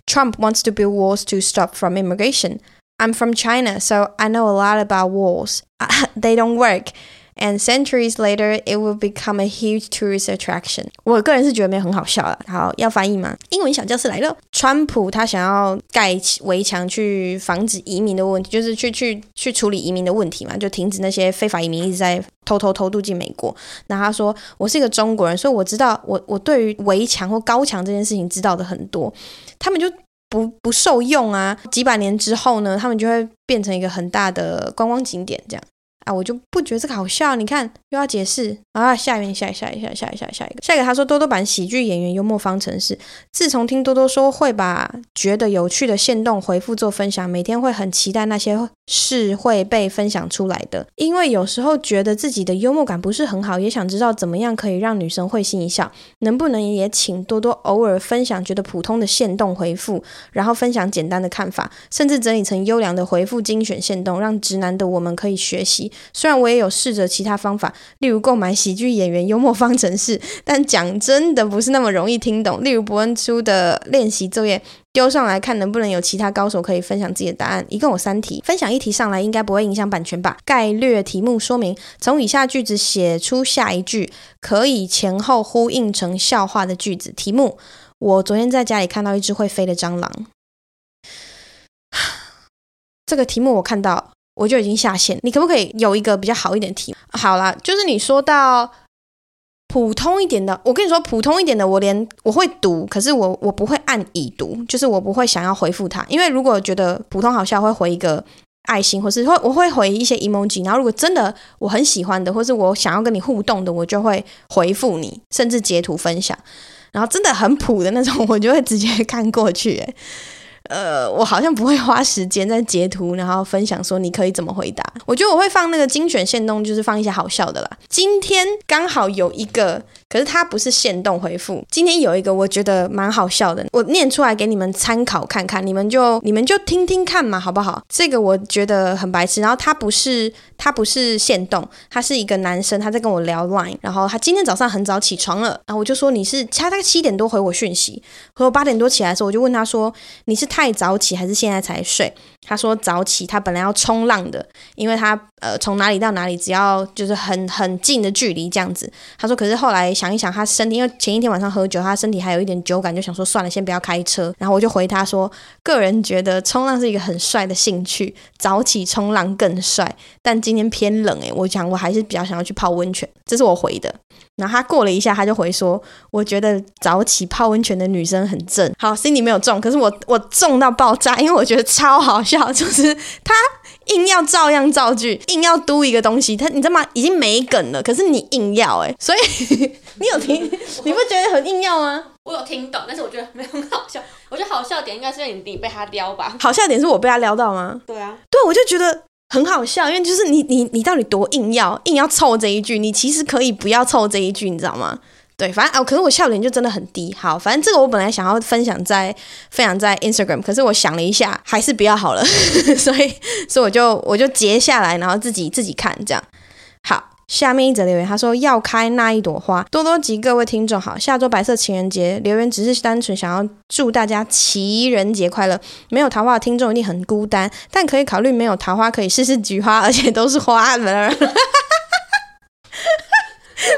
Trump wants to build walls to stop from immigration. I'm from China, so I know a lot about walls. They don't work. And centuries later, it will become a huge tourist attraction. 我个人是觉得没有很好笑了。好，要翻译吗？英文小教室来了。川普他想要盖围墙去防止移民的问题，就是去去去处理移民的问题嘛，就停止那些非法移民一直在偷偷偷渡进美国。那他说，我是一个中国人，所以我知道我我对于围墙或高墙这件事情知道的很多。他们就不不受用啊。几百年之后呢，他们就会变成一个很大的观光景点这样。啊，我就不觉得这个好笑。你看又要解释啊，下一个，下一，下一下，下一，下，下一个，下一个。他说多多版喜剧演员幽默方程式。自从听多多说会把觉得有趣的限动回复做分享，每天会很期待那些是会被分享出来的。因为有时候觉得自己的幽默感不是很好，也想知道怎么样可以让女生会心一笑。能不能也请多多偶尔分享觉得普通的限动回复，然后分享简单的看法，甚至整理成优良的回复精选限动，让直男的我们可以学习。虽然我也有试着其他方法，例如购买喜剧演员幽默方程式，但讲真的不是那么容易听懂。例如伯恩出的练习作业丢上来看，能不能有其他高手可以分享自己的答案？一共有三题，分享一题上来应该不会影响版权吧？概略题目说明：从以下句子写出下一句可以前后呼应成笑话的句子。题目：我昨天在家里看到一只会飞的蟑螂。这个题目我看到。我就已经下线，你可不可以有一个比较好一点的题？好啦，就是你说到普通一点的，我跟你说普通一点的，我连我会读，可是我我不会按已读，就是我不会想要回复他，因为如果觉得普通好笑，会回一个爱心，或是会我会回一些 emoji，然后如果真的我很喜欢的，或是我想要跟你互动的，我就会回复你，甚至截图分享，然后真的很普的那种，我就会直接看过去，呃，我好像不会花时间在截图，然后分享说你可以怎么回答。我觉得我会放那个精选线动，就是放一些好笑的啦。今天刚好有一个。可是它不是限动回复。今天有一个我觉得蛮好笑的，我念出来给你们参考看看，你们就你们就听听看嘛，好不好？这个我觉得很白痴。然后他不是他不是限动，他是一个男生，他在跟我聊 Line。然后他今天早上很早起床了，然后我就说你是他大概七点多回我讯息，和我八点多起来的时候，我就问他说你是太早起还是现在才睡？他说早起，他本来要冲浪的，因为他呃从哪里到哪里只要就是很很近的距离这样子。他说可是后来想一想，他身体因为前一天晚上喝酒，他身体还有一点酒感，就想说算了，先不要开车。然后我就回他说，个人觉得冲浪是一个很帅的兴趣，早起冲浪更帅。但今天偏冷诶，我想我还是比较想要去泡温泉。这是我回的。然后他过了一下，他就回说，我觉得早起泡温泉的女生很正。好，心里没有中，可是我我中到爆炸，因为我觉得超好笑。就是他硬要照样造句，硬要嘟一个东西，他你知道吗？已经没梗了，可是你硬要哎，所以 你有听？你不觉得很硬要吗？我有听懂，但是我觉得没有很好笑。我觉得好笑点应该是你你被他撩吧？好笑点是我被他撩到吗？对啊，对，我就觉得很好笑，因为就是你你你到底多硬要硬要凑这一句？你其实可以不要凑这一句，你知道吗？对，反正哦，可是我笑点就真的很低。好，反正这个我本来想要分享在分享在 Instagram，可是我想了一下，还是不要好了，所以所以我就我就截下来，然后自己自己看这样。好，下面一则留言，他说要开那一朵花，多多及各位听众好，下周白色情人节，留言只是单纯想要祝大家情人节快乐。没有桃花的听众一定很孤单，但可以考虑没有桃花可以试试菊花，而且都是花的。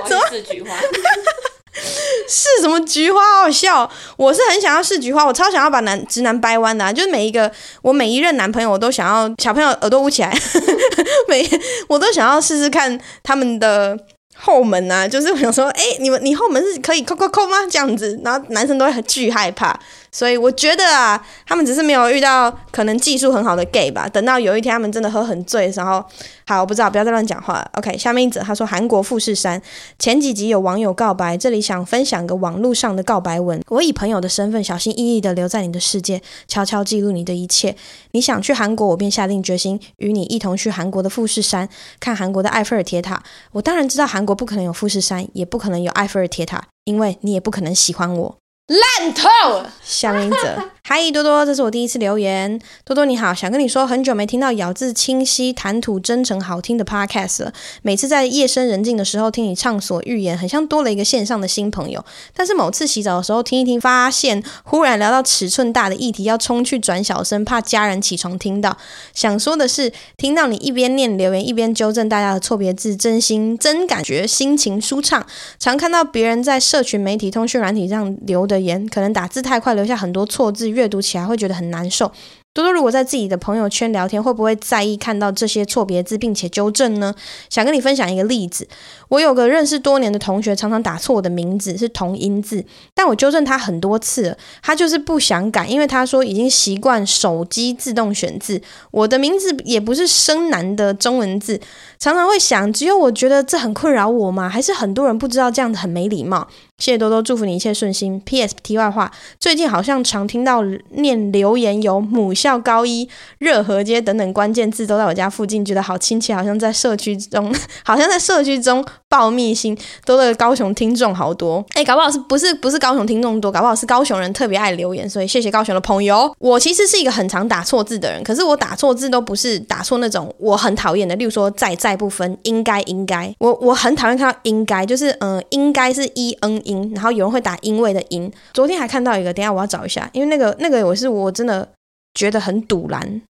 怎么试菊花？是什么菊花？好笑！我是很想要试菊花，我超想要把男直男掰弯的、就是每一个我每一任男朋友，我都想要小朋友耳朵捂起来，每我都想要试试看他们的后门啊，就是我想说，哎、你们你后门是可以扣扣扣吗？这样子，然后男生都会很巨害怕。所以我觉得啊，他们只是没有遇到可能技术很好的 gay 吧。等到有一天他们真的喝很醉的时候，好，我不知道，不要再乱讲话了。OK，下面一则他说韩国富士山前几集有网友告白，这里想分享个网络上的告白文。我以朋友的身份小心翼翼地留在你的世界，悄悄记录你的一切。你想去韩国，我便下定决心与你一同去韩国的富士山看韩国的埃菲尔铁塔。我当然知道韩国不可能有富士山，也不可能有埃菲尔铁塔，因为你也不可能喜欢我。烂透了！下面一则，嗨多多，这是我第一次留言。多多你好，想跟你说，很久没听到咬字清晰、谈吐真诚、好听的 podcast 了。每次在夜深人静的时候听你畅所欲言，很像多了一个线上的新朋友。但是某次洗澡的时候听一听，发现忽然聊到尺寸大的议题，要冲去转小声，怕家人起床听到。想说的是，听到你一边念留言，一边纠正大家的错别字，真心真感觉心情舒畅。常看到别人在社群媒体、通讯软体上留的。言可能打字太快，留下很多错字，阅读起来会觉得很难受。多多如果在自己的朋友圈聊天，会不会在意看到这些错别字并且纠正呢？想跟你分享一个例子，我有个认识多年的同学，常常打错我的名字是同音字，但我纠正他很多次了，他就是不想改，因为他说已经习惯手机自动选字，我的名字也不是生难的中文字，常常会想，只有我觉得这很困扰我吗？还是很多人不知道这样子很没礼貌？谢谢多多，祝福你一切顺心。P.S. 题外话，最近好像常听到念留言，有母校高一、热河街等等关键字都在我家附近，觉得好亲切，好像在社区中，好像在社区中报密信。多的高雄听众好多，哎，搞不好是不是不是高雄听众多，搞不好是高雄人特别爱留言，所以谢谢高雄的朋友。我其实是一个很常打错字的人，可是我打错字都不是打错那种我很讨厌的，例如说在在不分，应该应该，我我很讨厌看到应该，就是嗯、应该是 e n 音，然后有人会打因为的因。昨天还看到一个，等下我要找一下，因为那个那个我是我真的觉得很堵然。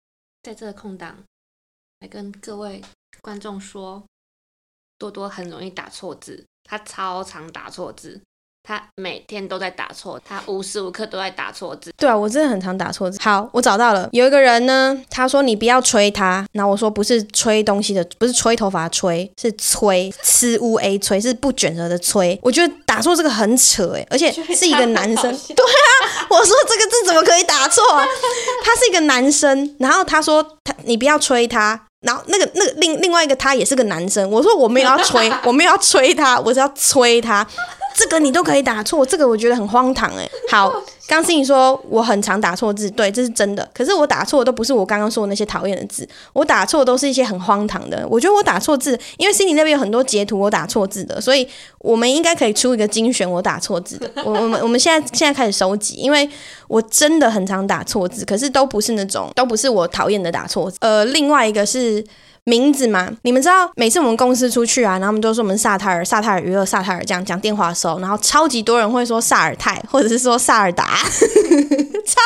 在这个空档来跟各位观众说，多多很容易打错字，他超常打错字。他每天都在打错，他无时无刻都在打错字。对啊，我真的很常打错字。好，我找到了，有一个人呢，他说你不要吹他，然后我说不是吹东西的，不是吹头发吹，是吹吃乌 a 吹，是不卷舌的吹。我觉得打错这个很扯诶，而且是一个男生。对啊，我说这个字怎么可以打错啊？他是一个男生，然后他说他你不要吹他，然后那个那个另另外一个他也是个男生。我说我没有要吹，我没有要吹他，我是要催他。这个你都可以打错，这个我觉得很荒唐哎。好，刚心怡说我很常打错字，对，这是真的。可是我打错的都不是我刚刚说的那些讨厌的字，我打错都是一些很荒唐的。我觉得我打错字，因为心怡那边有很多截图我打错字的，所以我们应该可以出一个精选我打错字的。我我们我们现在现在开始收集，因为我真的很常打错字，可是都不是那种，都不是我讨厌的打错字。呃，另外一个是。名字嘛，你们知道，每次我们公司出去啊，然后我们都说我们萨泰尔、萨泰尔娱乐、萨泰尔这样讲电话的时候，然后超级多人会说萨尔泰，或者是说萨尔达，超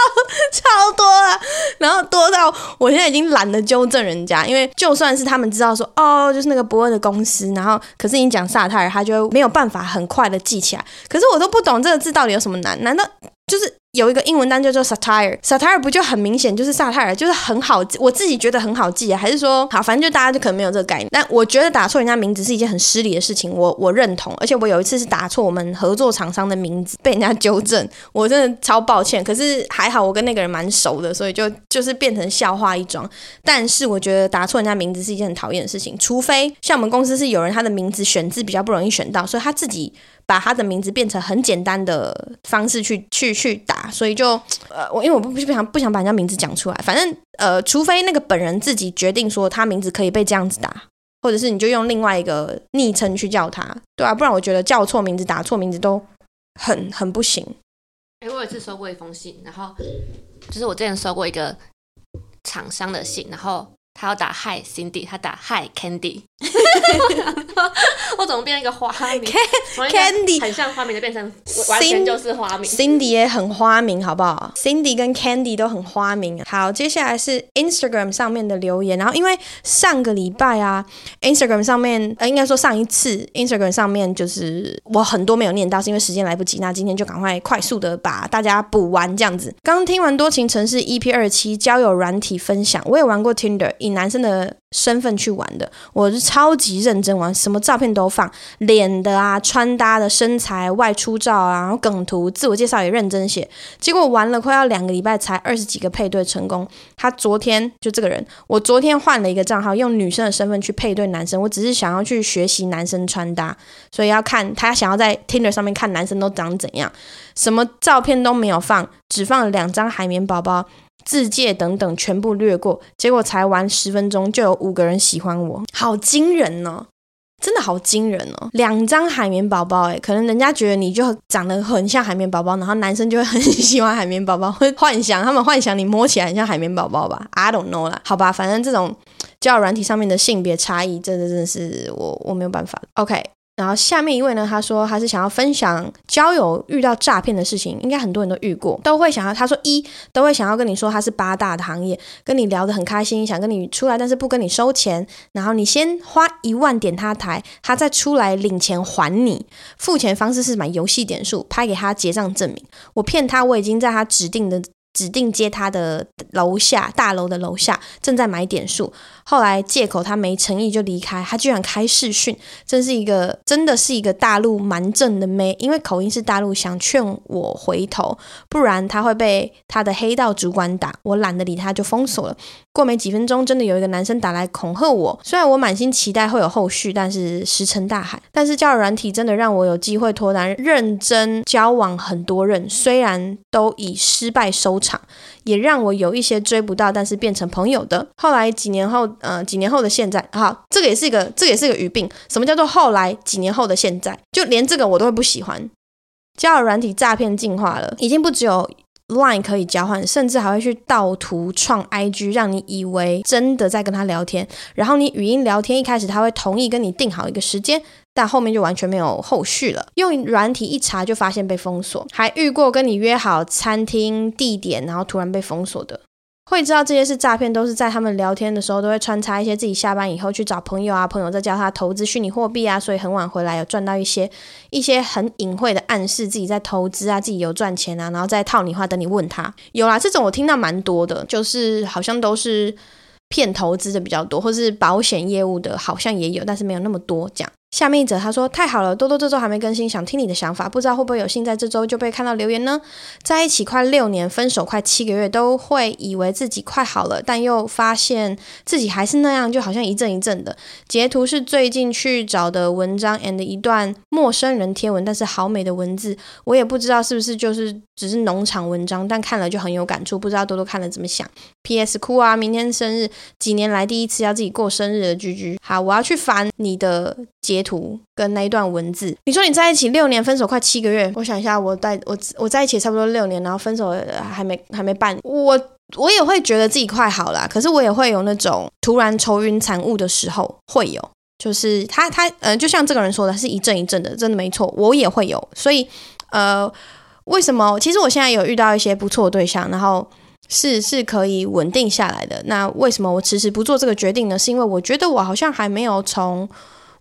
超多啊，然后多到我现在已经懒得纠正人家，因为就算是他们知道说哦，就是那个伯恩的公司，然后可是你讲萨泰尔，他就没有办法很快的记起来，可是我都不懂这个字到底有什么难，难道就是？有一个英文单叫做 satire，satire 不就很明显就是 satire，就是很好记，我自己觉得很好记啊，还是说好，反正就大家就可能没有这个概念。但我觉得打错人家名字是一件很失礼的事情，我我认同。而且我有一次是打错我们合作厂商的名字，被人家纠正，我真的超抱歉。可是还好我跟那个人蛮熟的，所以就就是变成笑话一桩。但是我觉得打错人家名字是一件很讨厌的事情，除非像我们公司是有人他的名字选字比较不容易选到，所以他自己。把他的名字变成很简单的方式去去去打，所以就呃，我因为我不不想不想把人家名字讲出来，反正呃，除非那个本人自己决定说他名字可以被这样子打，或者是你就用另外一个昵称去叫他，对啊，不然我觉得叫错名字、打错名字都很很不行。哎、我有一次收过一封信，然后就是我之前收过一个厂商的信，然后。他要打 Hi Cindy，他打 Hi Candy，我怎么变成一个花名？Candy 很像花名，就变成完全就是花名。Cindy 也很花名，好不好？Cindy 跟 Candy 都很花名。好，接下来是 Instagram 上面的留言。然后因为上个礼拜啊，Instagram 上面呃，应该说上一次 Instagram 上面就是我很多没有念到，是因为时间来不及。那今天就赶快快速的把大家补完这样子。刚听完多情城市 EP 二七交友软体分享，我也玩过 Tinder。以男生的身份去玩的，我是超级认真玩，什么照片都放，脸的啊、穿搭的、身材、外出照啊，然后梗图、自我介绍也认真写。结果玩了快要两个礼拜，才二十几个配对成功。他昨天就这个人，我昨天换了一个账号，用女生的身份去配对男生。我只是想要去学习男生穿搭，所以要看他想要在 Tinder 上面看男生都长怎样，什么照片都没有放，只放了两张海绵宝宝。自介等等全部略过，结果才玩十分钟就有五个人喜欢我，好惊人哦！真的好惊人哦！两张海绵宝宝，诶，可能人家觉得你就长得很像海绵宝宝，然后男生就会很 喜欢海绵宝宝，会幻想他们幻想你摸起来很像海绵宝宝吧？I don't know 啦，好吧，反正这种交友软体上面的性别差异，真的真的是我我没有办法。OK。然后下面一位呢，他说他是想要分享交友遇到诈骗的事情，应该很多人都遇过，都会想要他说一都会想要跟你说他是八大的行业，跟你聊得很开心，想跟你出来，但是不跟你收钱，然后你先花一万点他台，他再出来领钱还你，付钱方式是买游戏点数，拍给他结账证明。我骗他我已经在他指定的指定接他的楼下大楼的楼下，正在买点数。后来借口他没诚意就离开，他居然开视讯，真是一个真的是一个大陆蛮正的妹，因为口音是大陆，想劝我回头，不然他会被他的黑道主管打。我懒得理他，就封锁了。过没几分钟，真的有一个男生打来恐吓我，虽然我满心期待会有后续，但是石沉大海。但是交友软体真的让我有机会脱单，认真交往很多人，虽然都以失败收场。也让我有一些追不到，但是变成朋友的。后来几年后，呃，几年后的现在，好，这个也是一个，这也是一个语病。什么叫做后来几年后的现在？就连这个我都会不喜欢。交友软体诈骗进化了，已经不只有 Line 可以交换，甚至还会去盗图创 IG，让你以为真的在跟他聊天。然后你语音聊天，一开始他会同意跟你定好一个时间。但后面就完全没有后续了。用软体一查就发现被封锁，还遇过跟你约好餐厅地点，然后突然被封锁的。会知道这些是诈骗，都是在他们聊天的时候都会穿插一些自己下班以后去找朋友啊，朋友在教他投资虚拟货币啊，所以很晚回来有赚到一些一些很隐晦的暗示，自己在投资啊，自己有赚钱啊，然后再套你话等你问他。有啦，这种我听到蛮多的，就是好像都是骗投资的比较多，或是保险业务的，好像也有，但是没有那么多这样。下面一则他说：“太好了，多多这周还没更新，想听你的想法，不知道会不会有幸在这周就被看到留言呢？在一起快六年，分手快七个月，都会以为自己快好了，但又发现自己还是那样，就好像一阵一阵的。截图是最近去找的文章，and 一段陌生人贴文，但是好美的文字，我也不知道是不是就是只是农场文章，但看了就很有感触，不知道多多看了怎么想。P.S. 哭啊，明天生日，几年来第一次要自己过生日的居居。好，我要去翻你的截。”图跟那一段文字，你说你在一起六年，分手快七个月。我想一下，我在我我在一起差不多六年，然后分手还没还没办，我我也会觉得自己快好了，可是我也会有那种突然愁云惨雾的时候，会有，就是他他呃，就像这个人说的，是一阵一阵的，真的没错，我也会有。所以呃，为什么？其实我现在有遇到一些不错的对象，然后是是可以稳定下来的。那为什么我迟迟不做这个决定呢？是因为我觉得我好像还没有从。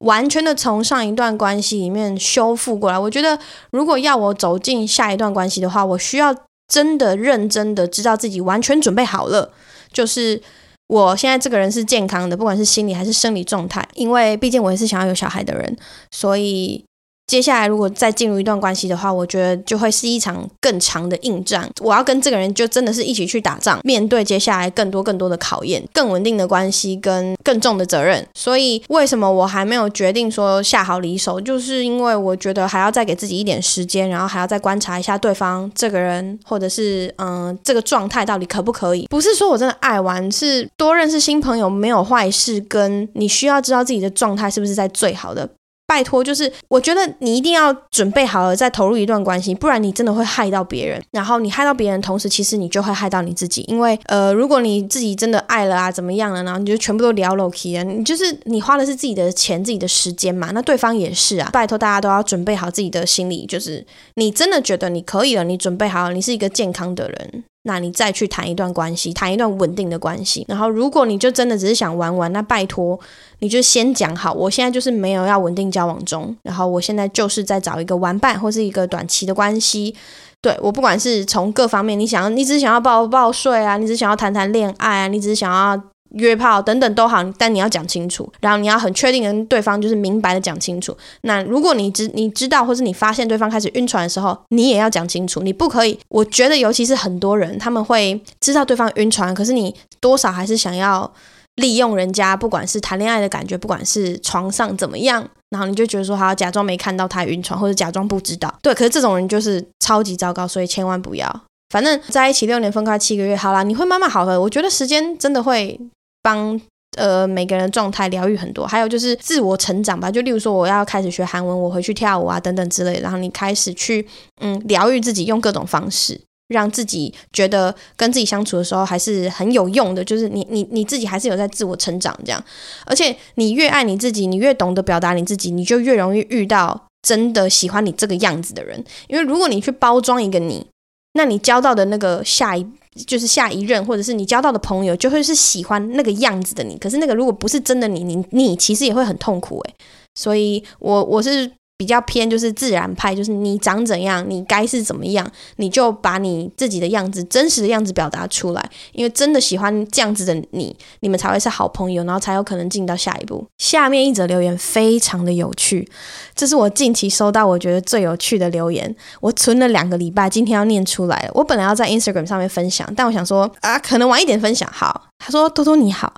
完全的从上一段关系里面修复过来，我觉得如果要我走进下一段关系的话，我需要真的认真的知道自己完全准备好了，就是我现在这个人是健康的，不管是心理还是生理状态，因为毕竟我也是想要有小孩的人，所以。接下来，如果再进入一段关系的话，我觉得就会是一场更长的硬仗。我要跟这个人就真的是一起去打仗，面对接下来更多更多的考验，更稳定的关系跟更重的责任。所以，为什么我还没有决定说下好离手？就是因为我觉得还要再给自己一点时间，然后还要再观察一下对方这个人，或者是嗯、这个状态到底可不可以。不是说我真的爱玩，是多认识新朋友没有坏事，跟你需要知道自己的状态是不是在最好的。拜托，就是我觉得你一定要准备好了再投入一段关系，不然你真的会害到别人。然后你害到别人，同时其实你就会害到你自己。因为呃，如果你自己真的爱了啊，怎么样了，然后你就全部都聊了 k 啊，你就是你花的是自己的钱、自己的时间嘛。那对方也是啊。拜托，大家都要准备好自己的心理，就是你真的觉得你可以了，你准备好了，你是一个健康的人。那你再去谈一段关系，谈一段稳定的关系。然后，如果你就真的只是想玩玩，那拜托，你就先讲好，我现在就是没有要稳定交往中，然后我现在就是在找一个玩伴或是一个短期的关系。对，我不管是从各方面，你想要，你只想要报报税啊，你只想要谈谈恋爱啊，你只想要。约炮等等都好，但你要讲清楚，然后你要很确定跟对方就是明白的讲清楚。那如果你知你知道，或是你发现对方开始晕船的时候，你也要讲清楚。你不可以，我觉得尤其是很多人他们会知道对方晕船，可是你多少还是想要利用人家，不管是谈恋爱的感觉，不管是床上怎么样，然后你就觉得说好，假装没看到他晕船，或者假装不知道。对，可是这种人就是超级糟糕，所以千万不要。反正在一起六年，分开七个月，好啦，你会慢慢好的。我觉得时间真的会。帮呃每个人状态疗愈很多，还有就是自我成长吧。就例如说，我要开始学韩文，我回去跳舞啊等等之类。然后你开始去嗯疗愈自己，用各种方式让自己觉得跟自己相处的时候还是很有用的。就是你你你自己还是有在自我成长这样。而且你越爱你自己，你越懂得表达你自己，你就越容易遇到真的喜欢你这个样子的人。因为如果你去包装一个你，那你交到的那个下一。就是下一任，或者是你交到的朋友，就会是喜欢那个样子的你。可是那个如果不是真的你，你你其实也会很痛苦诶。所以我我是比较偏就是自然派，就是你长怎样，你该是怎么样，你就把你自己的样子、真实的样子表达出来。因为真的喜欢这样子的你，你们才会是好朋友，然后才有可能进到下一步。下面一则留言非常的有趣，这是我近期收到我觉得最有趣的留言。我存了两个礼拜，今天要念出来。我本来要在 Instagram 上面分享，但我想说啊，可能晚一点分享。好，他说：“多多你好。”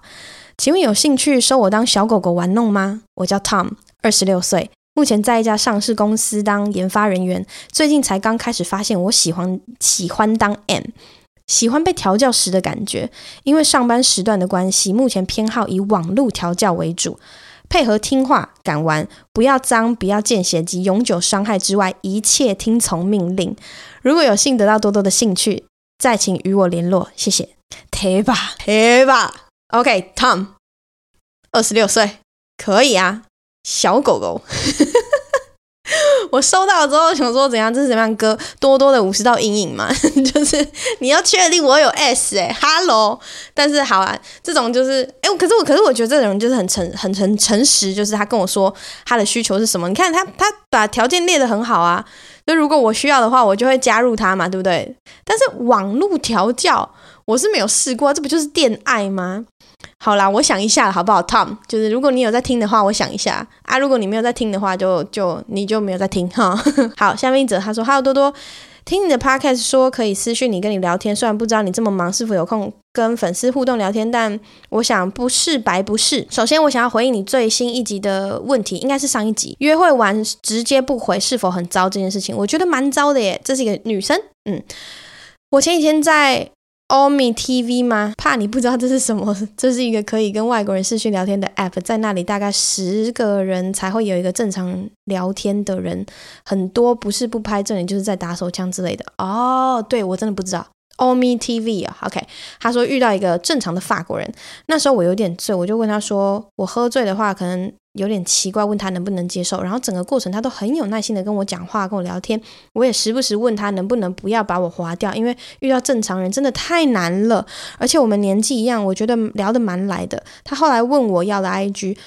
请问有兴趣收我当小狗狗玩弄吗？我叫 Tom，二十六岁，目前在一家上市公司当研发人员。最近才刚开始发现我喜欢喜欢当 M，喜欢被调教时的感觉。因为上班时段的关系，目前偏好以网络调教为主，配合听话、敢玩，不要脏、不要见血及永久伤害之外，一切听从命令。如果有幸得到多多的兴趣，再请与我联络，谢谢。贴吧，贴吧。OK，Tom，二十六岁，可以啊，小狗狗。我收到之后想说怎样？这是怎样哥多多的五十道阴影嘛？就是你要确定我有 S 哎、欸、，Hello。但是好啊，这种就是哎、可是我可是我觉得这种人就是很诚很诚诚实，就是他跟我说他的需求是什么。你看他他把条件列得很好啊。就如果我需要的话，我就会加入他嘛，对不对？但是网络调教我是没有试过，这不就是恋爱吗？好啦，我想一下好不好，Tom？就是如果你有在听的话，我想一下啊。如果你没有在听的话，就就你就没有在听哈。好，下面一则他说：“Hello 多多，听你的 Podcast 说可以私讯你跟你聊天，虽然不知道你这么忙是否有空跟粉丝互动聊天，但我想不是白不是。首先，我想要回应你最新一集的问题，应该是上一集约会完直接不回是否很糟这件事情，我觉得蛮糟的耶。这是一个女生，嗯，我前几天在。” Omi TV 吗？怕你不知道这是什么？这是一个可以跟外国人视讯聊天的 App，在那里大概十个人才会有一个正常聊天的人，很多不是不拍正脸就是在打手枪之类的。哦，对，我真的不知道。Omi TV 啊，OK，他说遇到一个正常的法国人，那时候我有点醉，我就问他说，我喝醉的话可能。有点奇怪，问他能不能接受，然后整个过程他都很有耐心的跟我讲话，跟我聊天。我也时不时问他能不能不要把我划掉，因为遇到正常人真的太难了。而且我们年纪一样，我觉得聊的蛮来的。他后来问我要了 IG。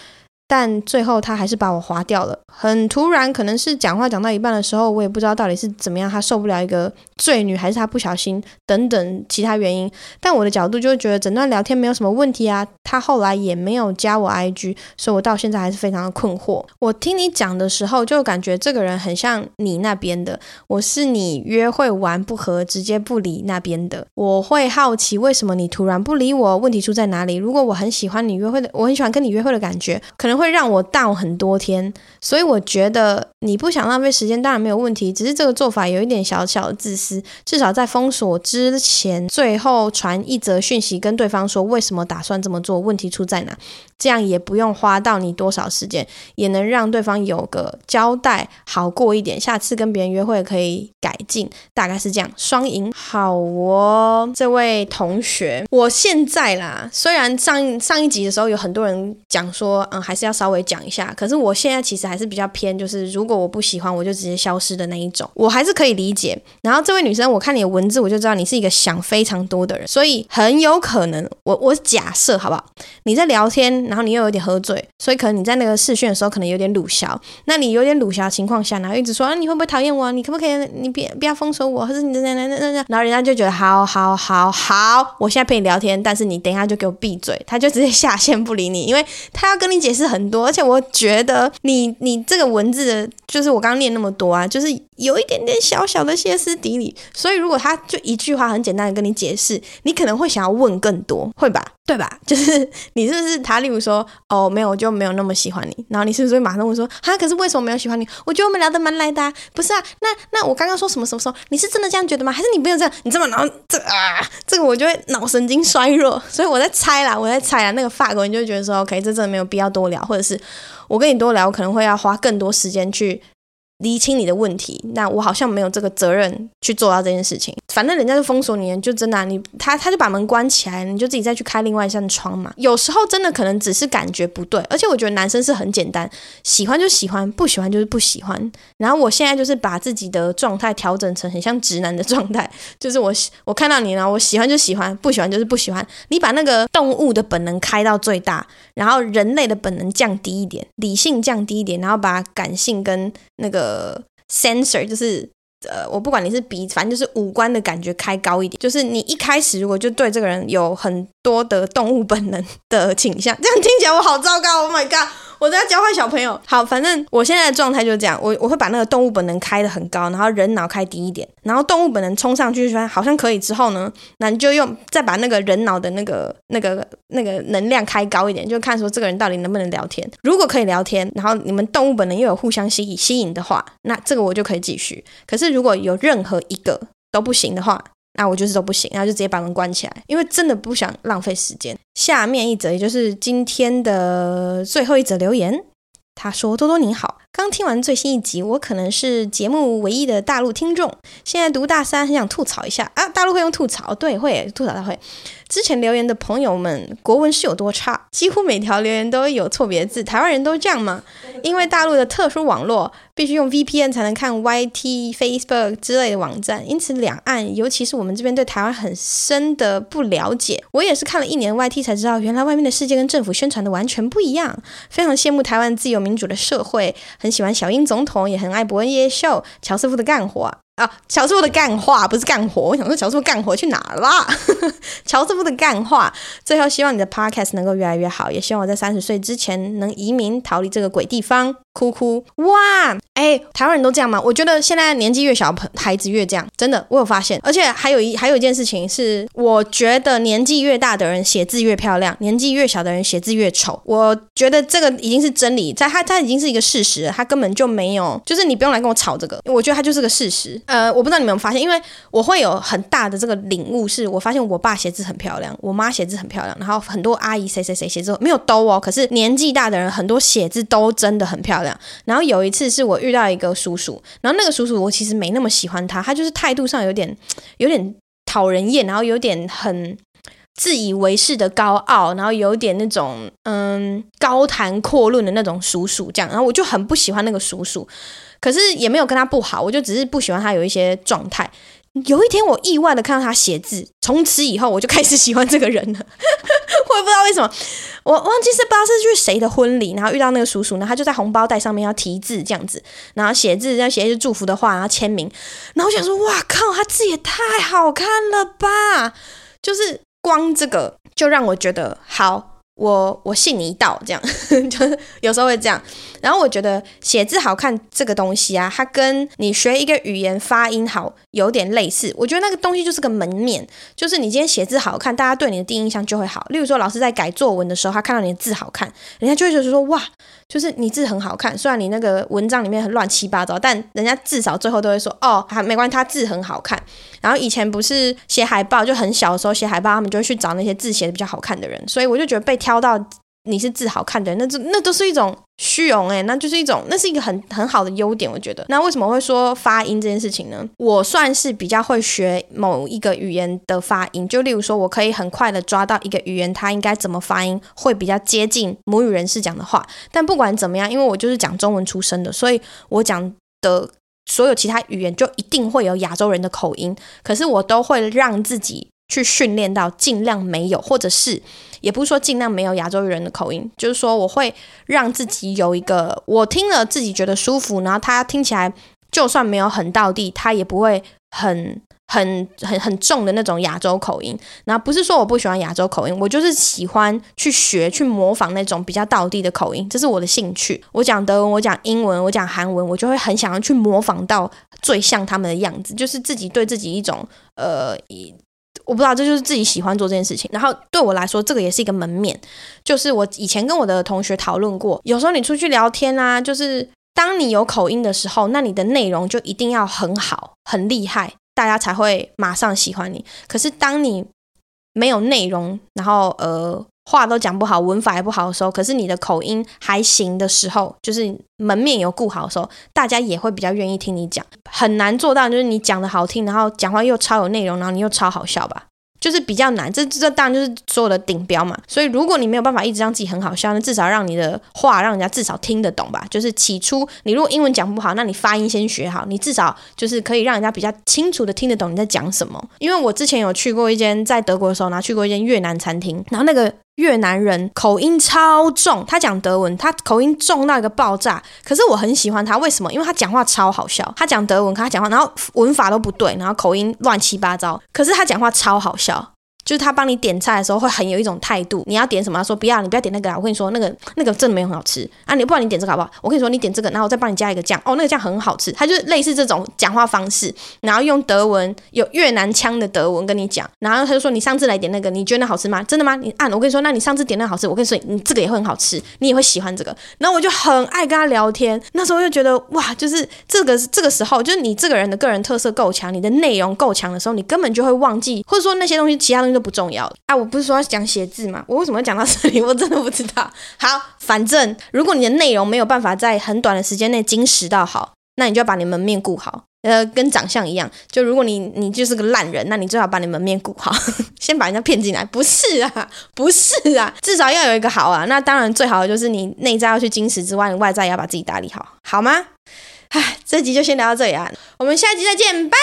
但最后他还是把我划掉了，很突然，可能是讲话讲到一半的时候，我也不知道到底是怎么样，他受不了一个醉女，还是他不小心等等其他原因。但我的角度就觉得整段聊天没有什么问题啊，他后来也没有加我 IG，所以我到现在还是非常的困惑。我听你讲的时候，就感觉这个人很像你那边的，我是你约会完不合直接不理那边的。我会好奇为什么你突然不理我，问题出在哪里？如果我很喜欢你约会的，我很喜欢跟你约会的感觉，可能会。让我等很多天，所以我觉得你不想浪费时间，当然没有问题。只是这个做法有一点小小的自私。至少在封锁之前，最后传一则讯息跟对方说为什么打算这么做，问题出在哪，这样也不用花到你多少时间，也能让对方有个交代，好过一点。下次跟别人约会可以改进，大概是这样，双赢。好哦，这位同学，我现在啦，虽然上上一集的时候有很多人讲说，嗯，还是要。稍微讲一下，可是我现在其实还是比较偏，就是如果我不喜欢，我就直接消失的那一种，我还是可以理解。然后这位女生，我看你的文字，我就知道你是一个想非常多的人，所以很有可能，我我假设好不好？你在聊天，然后你又有点喝醉，所以可能你在那个视讯的时候可能有点鲁小。那你有点鲁小的情况下，然后一直说啊，你会不会讨厌我？你可不可以？你别不要封锁我，或者你那那那那那，然后人家就觉得好好好好，我现在陪你聊天，但是你等一下就给我闭嘴，他就直接下线不理你，因为他要跟你解释很。多，而且我觉得你你这个文字的，就是我刚刚念那么多啊，就是有一点点小小的歇斯底里。所以如果他就一句话很简单的跟你解释，你可能会想要问更多，会吧？对吧？就是你是不是他？例如说，哦，没有，我就没有那么喜欢你。然后你是不是会马上问说，哈，可是为什么没有喜欢你？我觉得我们聊得蛮来的啊，不是啊？那那我刚刚说什么什么时候？你是真的这样觉得吗？还是你不用这样？你这么然后这啊，这个我就会脑神经衰弱。所以我在猜啦，我在猜啦。那个法国人就觉得说，OK，这真的没有必要多聊。或者是我跟你多聊，我可能会要花更多时间去厘清你的问题，那我好像没有这个责任去做到这件事情。反正人家就封锁你，就真的、你他他就把门关起来，你就自己再去开另外一扇窗嘛。有时候真的可能只是感觉不对，而且我觉得男生是很简单，喜欢就喜欢，不喜欢就是不喜欢。然后我现在就是把自己的状态调整成很像直男的状态，就是我我看到你了，我喜欢就喜欢，不喜欢就是不喜欢。你把那个动物的本能开到最大，然后人类的本能降低一点，理性降低一点，然后把感性跟那个 sensor 就是。呃，我不管你是鼻，反正就是五官的感觉开高一点。就是你一开始如果就对这个人有很多的动物本能的倾向，这样听起来我好糟糕。Oh my god！我在教坏小朋友。好，反正我现在的状态就是这样，我我会把那个动物本能开得很高，然后人脑开低一点，然后动物本能冲上去说好像可以之后呢，那你就用再把那个人脑的那个那个那个能量开高一点，就看说这个人到底能不能聊天。如果可以聊天，然后你们动物本能又有互相吸引吸引的话，那这个我就可以继续。可是如果有任何一个都不行的话，那我就是都不行，然后就直接把门关起来，因为真的不想浪费时间。下面一则也就是今天的最后一则留言，他说：“多多你好，刚听完最新一集，我可能是节目唯一的大陆听众，现在读大三，很想吐槽一下啊，大陆会用吐槽，对，会吐槽他会。”之前留言的朋友们，国文是有多差？几乎每条留言都有错别字。台湾人都这样吗？因为大陆的特殊网络，必须用 VPN 才能看 YT、Facebook 之类的网站，因此两岸，尤其是我们这边对台湾很深的不了解。我也是看了一年 YT 才知道，原来外面的世界跟政府宣传的完全不一样。非常羡慕台湾自由民主的社会，很喜欢小英总统，也很爱博恩夜秀、乔师傅的干活。啊，乔师傅的干话不是干活，我想说乔师傅干活去哪儿了？乔师傅的干话，最后希望你的 podcast 能够越来越好，也希望我在三十岁之前能移民逃离这个鬼地方。哭哭哇！哎，台湾人都这样吗？我觉得现在年纪越小，孩子越这样，真的，我有发现。而且还有一还有一件事情是，我觉得年纪越大的人写字越漂亮，年纪越小的人写字越丑。我觉得这个已经是真理，在他他已经是一个事实了，他根本就没有，就是你不用来跟我吵这个，我觉得他就是个事实。呃，我不知道你们有没有发现，因为我会有很大的这个领悟，是我发现我爸写字很漂亮，我妈写字很漂亮，然后很多阿姨谁谁谁写字没有都哦，可是年纪大的人很多写字都真的很漂亮。然后有一次是我遇到一个叔叔，然后那个叔叔我其实没那么喜欢他，他就是态度上有点有点讨人厌，然后有点很自以为是的高傲，然后有点那种嗯高谈阔论的那种叔叔这样，然后我就很不喜欢那个叔叔，可是也没有跟他不好，我就只是不喜欢他有一些状态。有一天，我意外的看到他写字，从此以后我就开始喜欢这个人了。我也不知道为什么，我忘记是不知道是去谁的婚礼，然后遇到那个叔叔呢，他就在红包袋上面要题字这样子，然后写字，要写一些祝福的话，然后签名。然后我想说，哇靠，他字也太好看了吧！就是光这个就让我觉得好。我我信你一道，这样 就是有时候会这样。然后我觉得写字好看这个东西啊，它跟你学一个语言发音好有点类似。我觉得那个东西就是个门面，就是你今天写字好看，大家对你的第一印象就会好。例如说，老师在改作文的时候，他看到你的字好看，人家就会觉得说哇，就是你字很好看。虽然你那个文章里面很乱七八糟，但人家至少最后都会说哦，还没关系，他字很好看。然后以前不是写海报，就很小的时候写海报，他们就会去找那些字写的比较好看的人，所以我就觉得被挑到你是字好看的人，那这那都是一种虚荣诶，那就是一种，那是一个很很好的优点，我觉得。那为什么会说发音这件事情呢？我算是比较会学某一个语言的发音，就例如说，我可以很快的抓到一个语言它应该怎么发音，会比较接近母语人士讲的话。但不管怎么样，因为我就是讲中文出身的，所以我讲的所有其他语言就一定会有亚洲人的口音，可是我都会让自己去训练到尽量没有，或者是。也不是说尽量没有亚洲人的口音，就是说我会让自己有一个我听了自己觉得舒服，然后他听起来就算没有很到地，他也不会很很很很重的那种亚洲口音。然后不是说我不喜欢亚洲口音，我就是喜欢去学去模仿那种比较到地的口音，这是我的兴趣。我讲德文，我讲英文，我讲韩文，我就会很想要去模仿到最像他们的样子，就是自己对自己一种呃。我不知道，这就是自己喜欢做这件事情。然后对我来说，这个也是一个门面。就是我以前跟我的同学讨论过，有时候你出去聊天啊，就是当你有口音的时候，那你的内容就一定要很好、很厉害，大家才会马上喜欢你。可是当你没有内容，然后呃。话都讲不好，文法也不好的时候，可是你的口音还行的时候，就是门面有顾好的时候，大家也会比较愿意听你讲。很难做到，就是你讲的好听，然后讲话又超有内容，然后你又超好笑吧。就是比较难，这这当然就是所有的顶标嘛。所以如果你没有办法一直让自己很好笑，那至少让你的话让人家至少听得懂吧。就是起初你如果英文讲不好，那你发音先学好，你至少就是可以让人家比较清楚的听得懂你在讲什么。因为我之前有去过一间在德国的时候，然后去过一间越南餐厅，然后那个。越南人口音超重，他讲德文，他口音重到一个爆炸。可是我很喜欢他，为什么？因为他讲话超好笑。他讲德文，他讲话，然后文法都不对，然后口音乱七八糟。可是他讲话超好笑。就是他帮你点菜的时候会很有一种态度，你要点什么？他说不要，你不要点那个啊！我跟你说，那个那个真的没有很好吃啊！你不然你点这个好不好？我跟你说，你点这个，然后我再帮你加一个酱哦，那个酱很好吃。他就是类似这种讲话方式，然后用德文有越南腔的德文跟你讲，然后他就说你上次来点那个，你觉得那好吃吗？真的吗？你按我跟你说，那你上次点那个好吃，我跟你说你这个也会很好吃，你也会喜欢这个。然后我就很爱跟他聊天，那时候就觉得哇，就是这个这个时候，就是你这个人的个人特色够强，你的内容够强的时候，你根本就会忘记，或者说那些东西其他东西都不重要啊。我不是说要讲写字吗？我为什么要讲到这里？我真的不知道。好，反正如果你的内容没有办法在很短的时间内精实到好，那你就要把你门面顾好。呃，跟长相一样，就如果你你就是个烂人，那你最好把你门面顾好，先把人家骗进来。不是啊，不是啊，至少要有一个好啊。那当然最好的就是你内在要去精实之外，你外在也要把自己打理好，好吗？唉，这集就先聊到这里啊，我们下集再见，拜。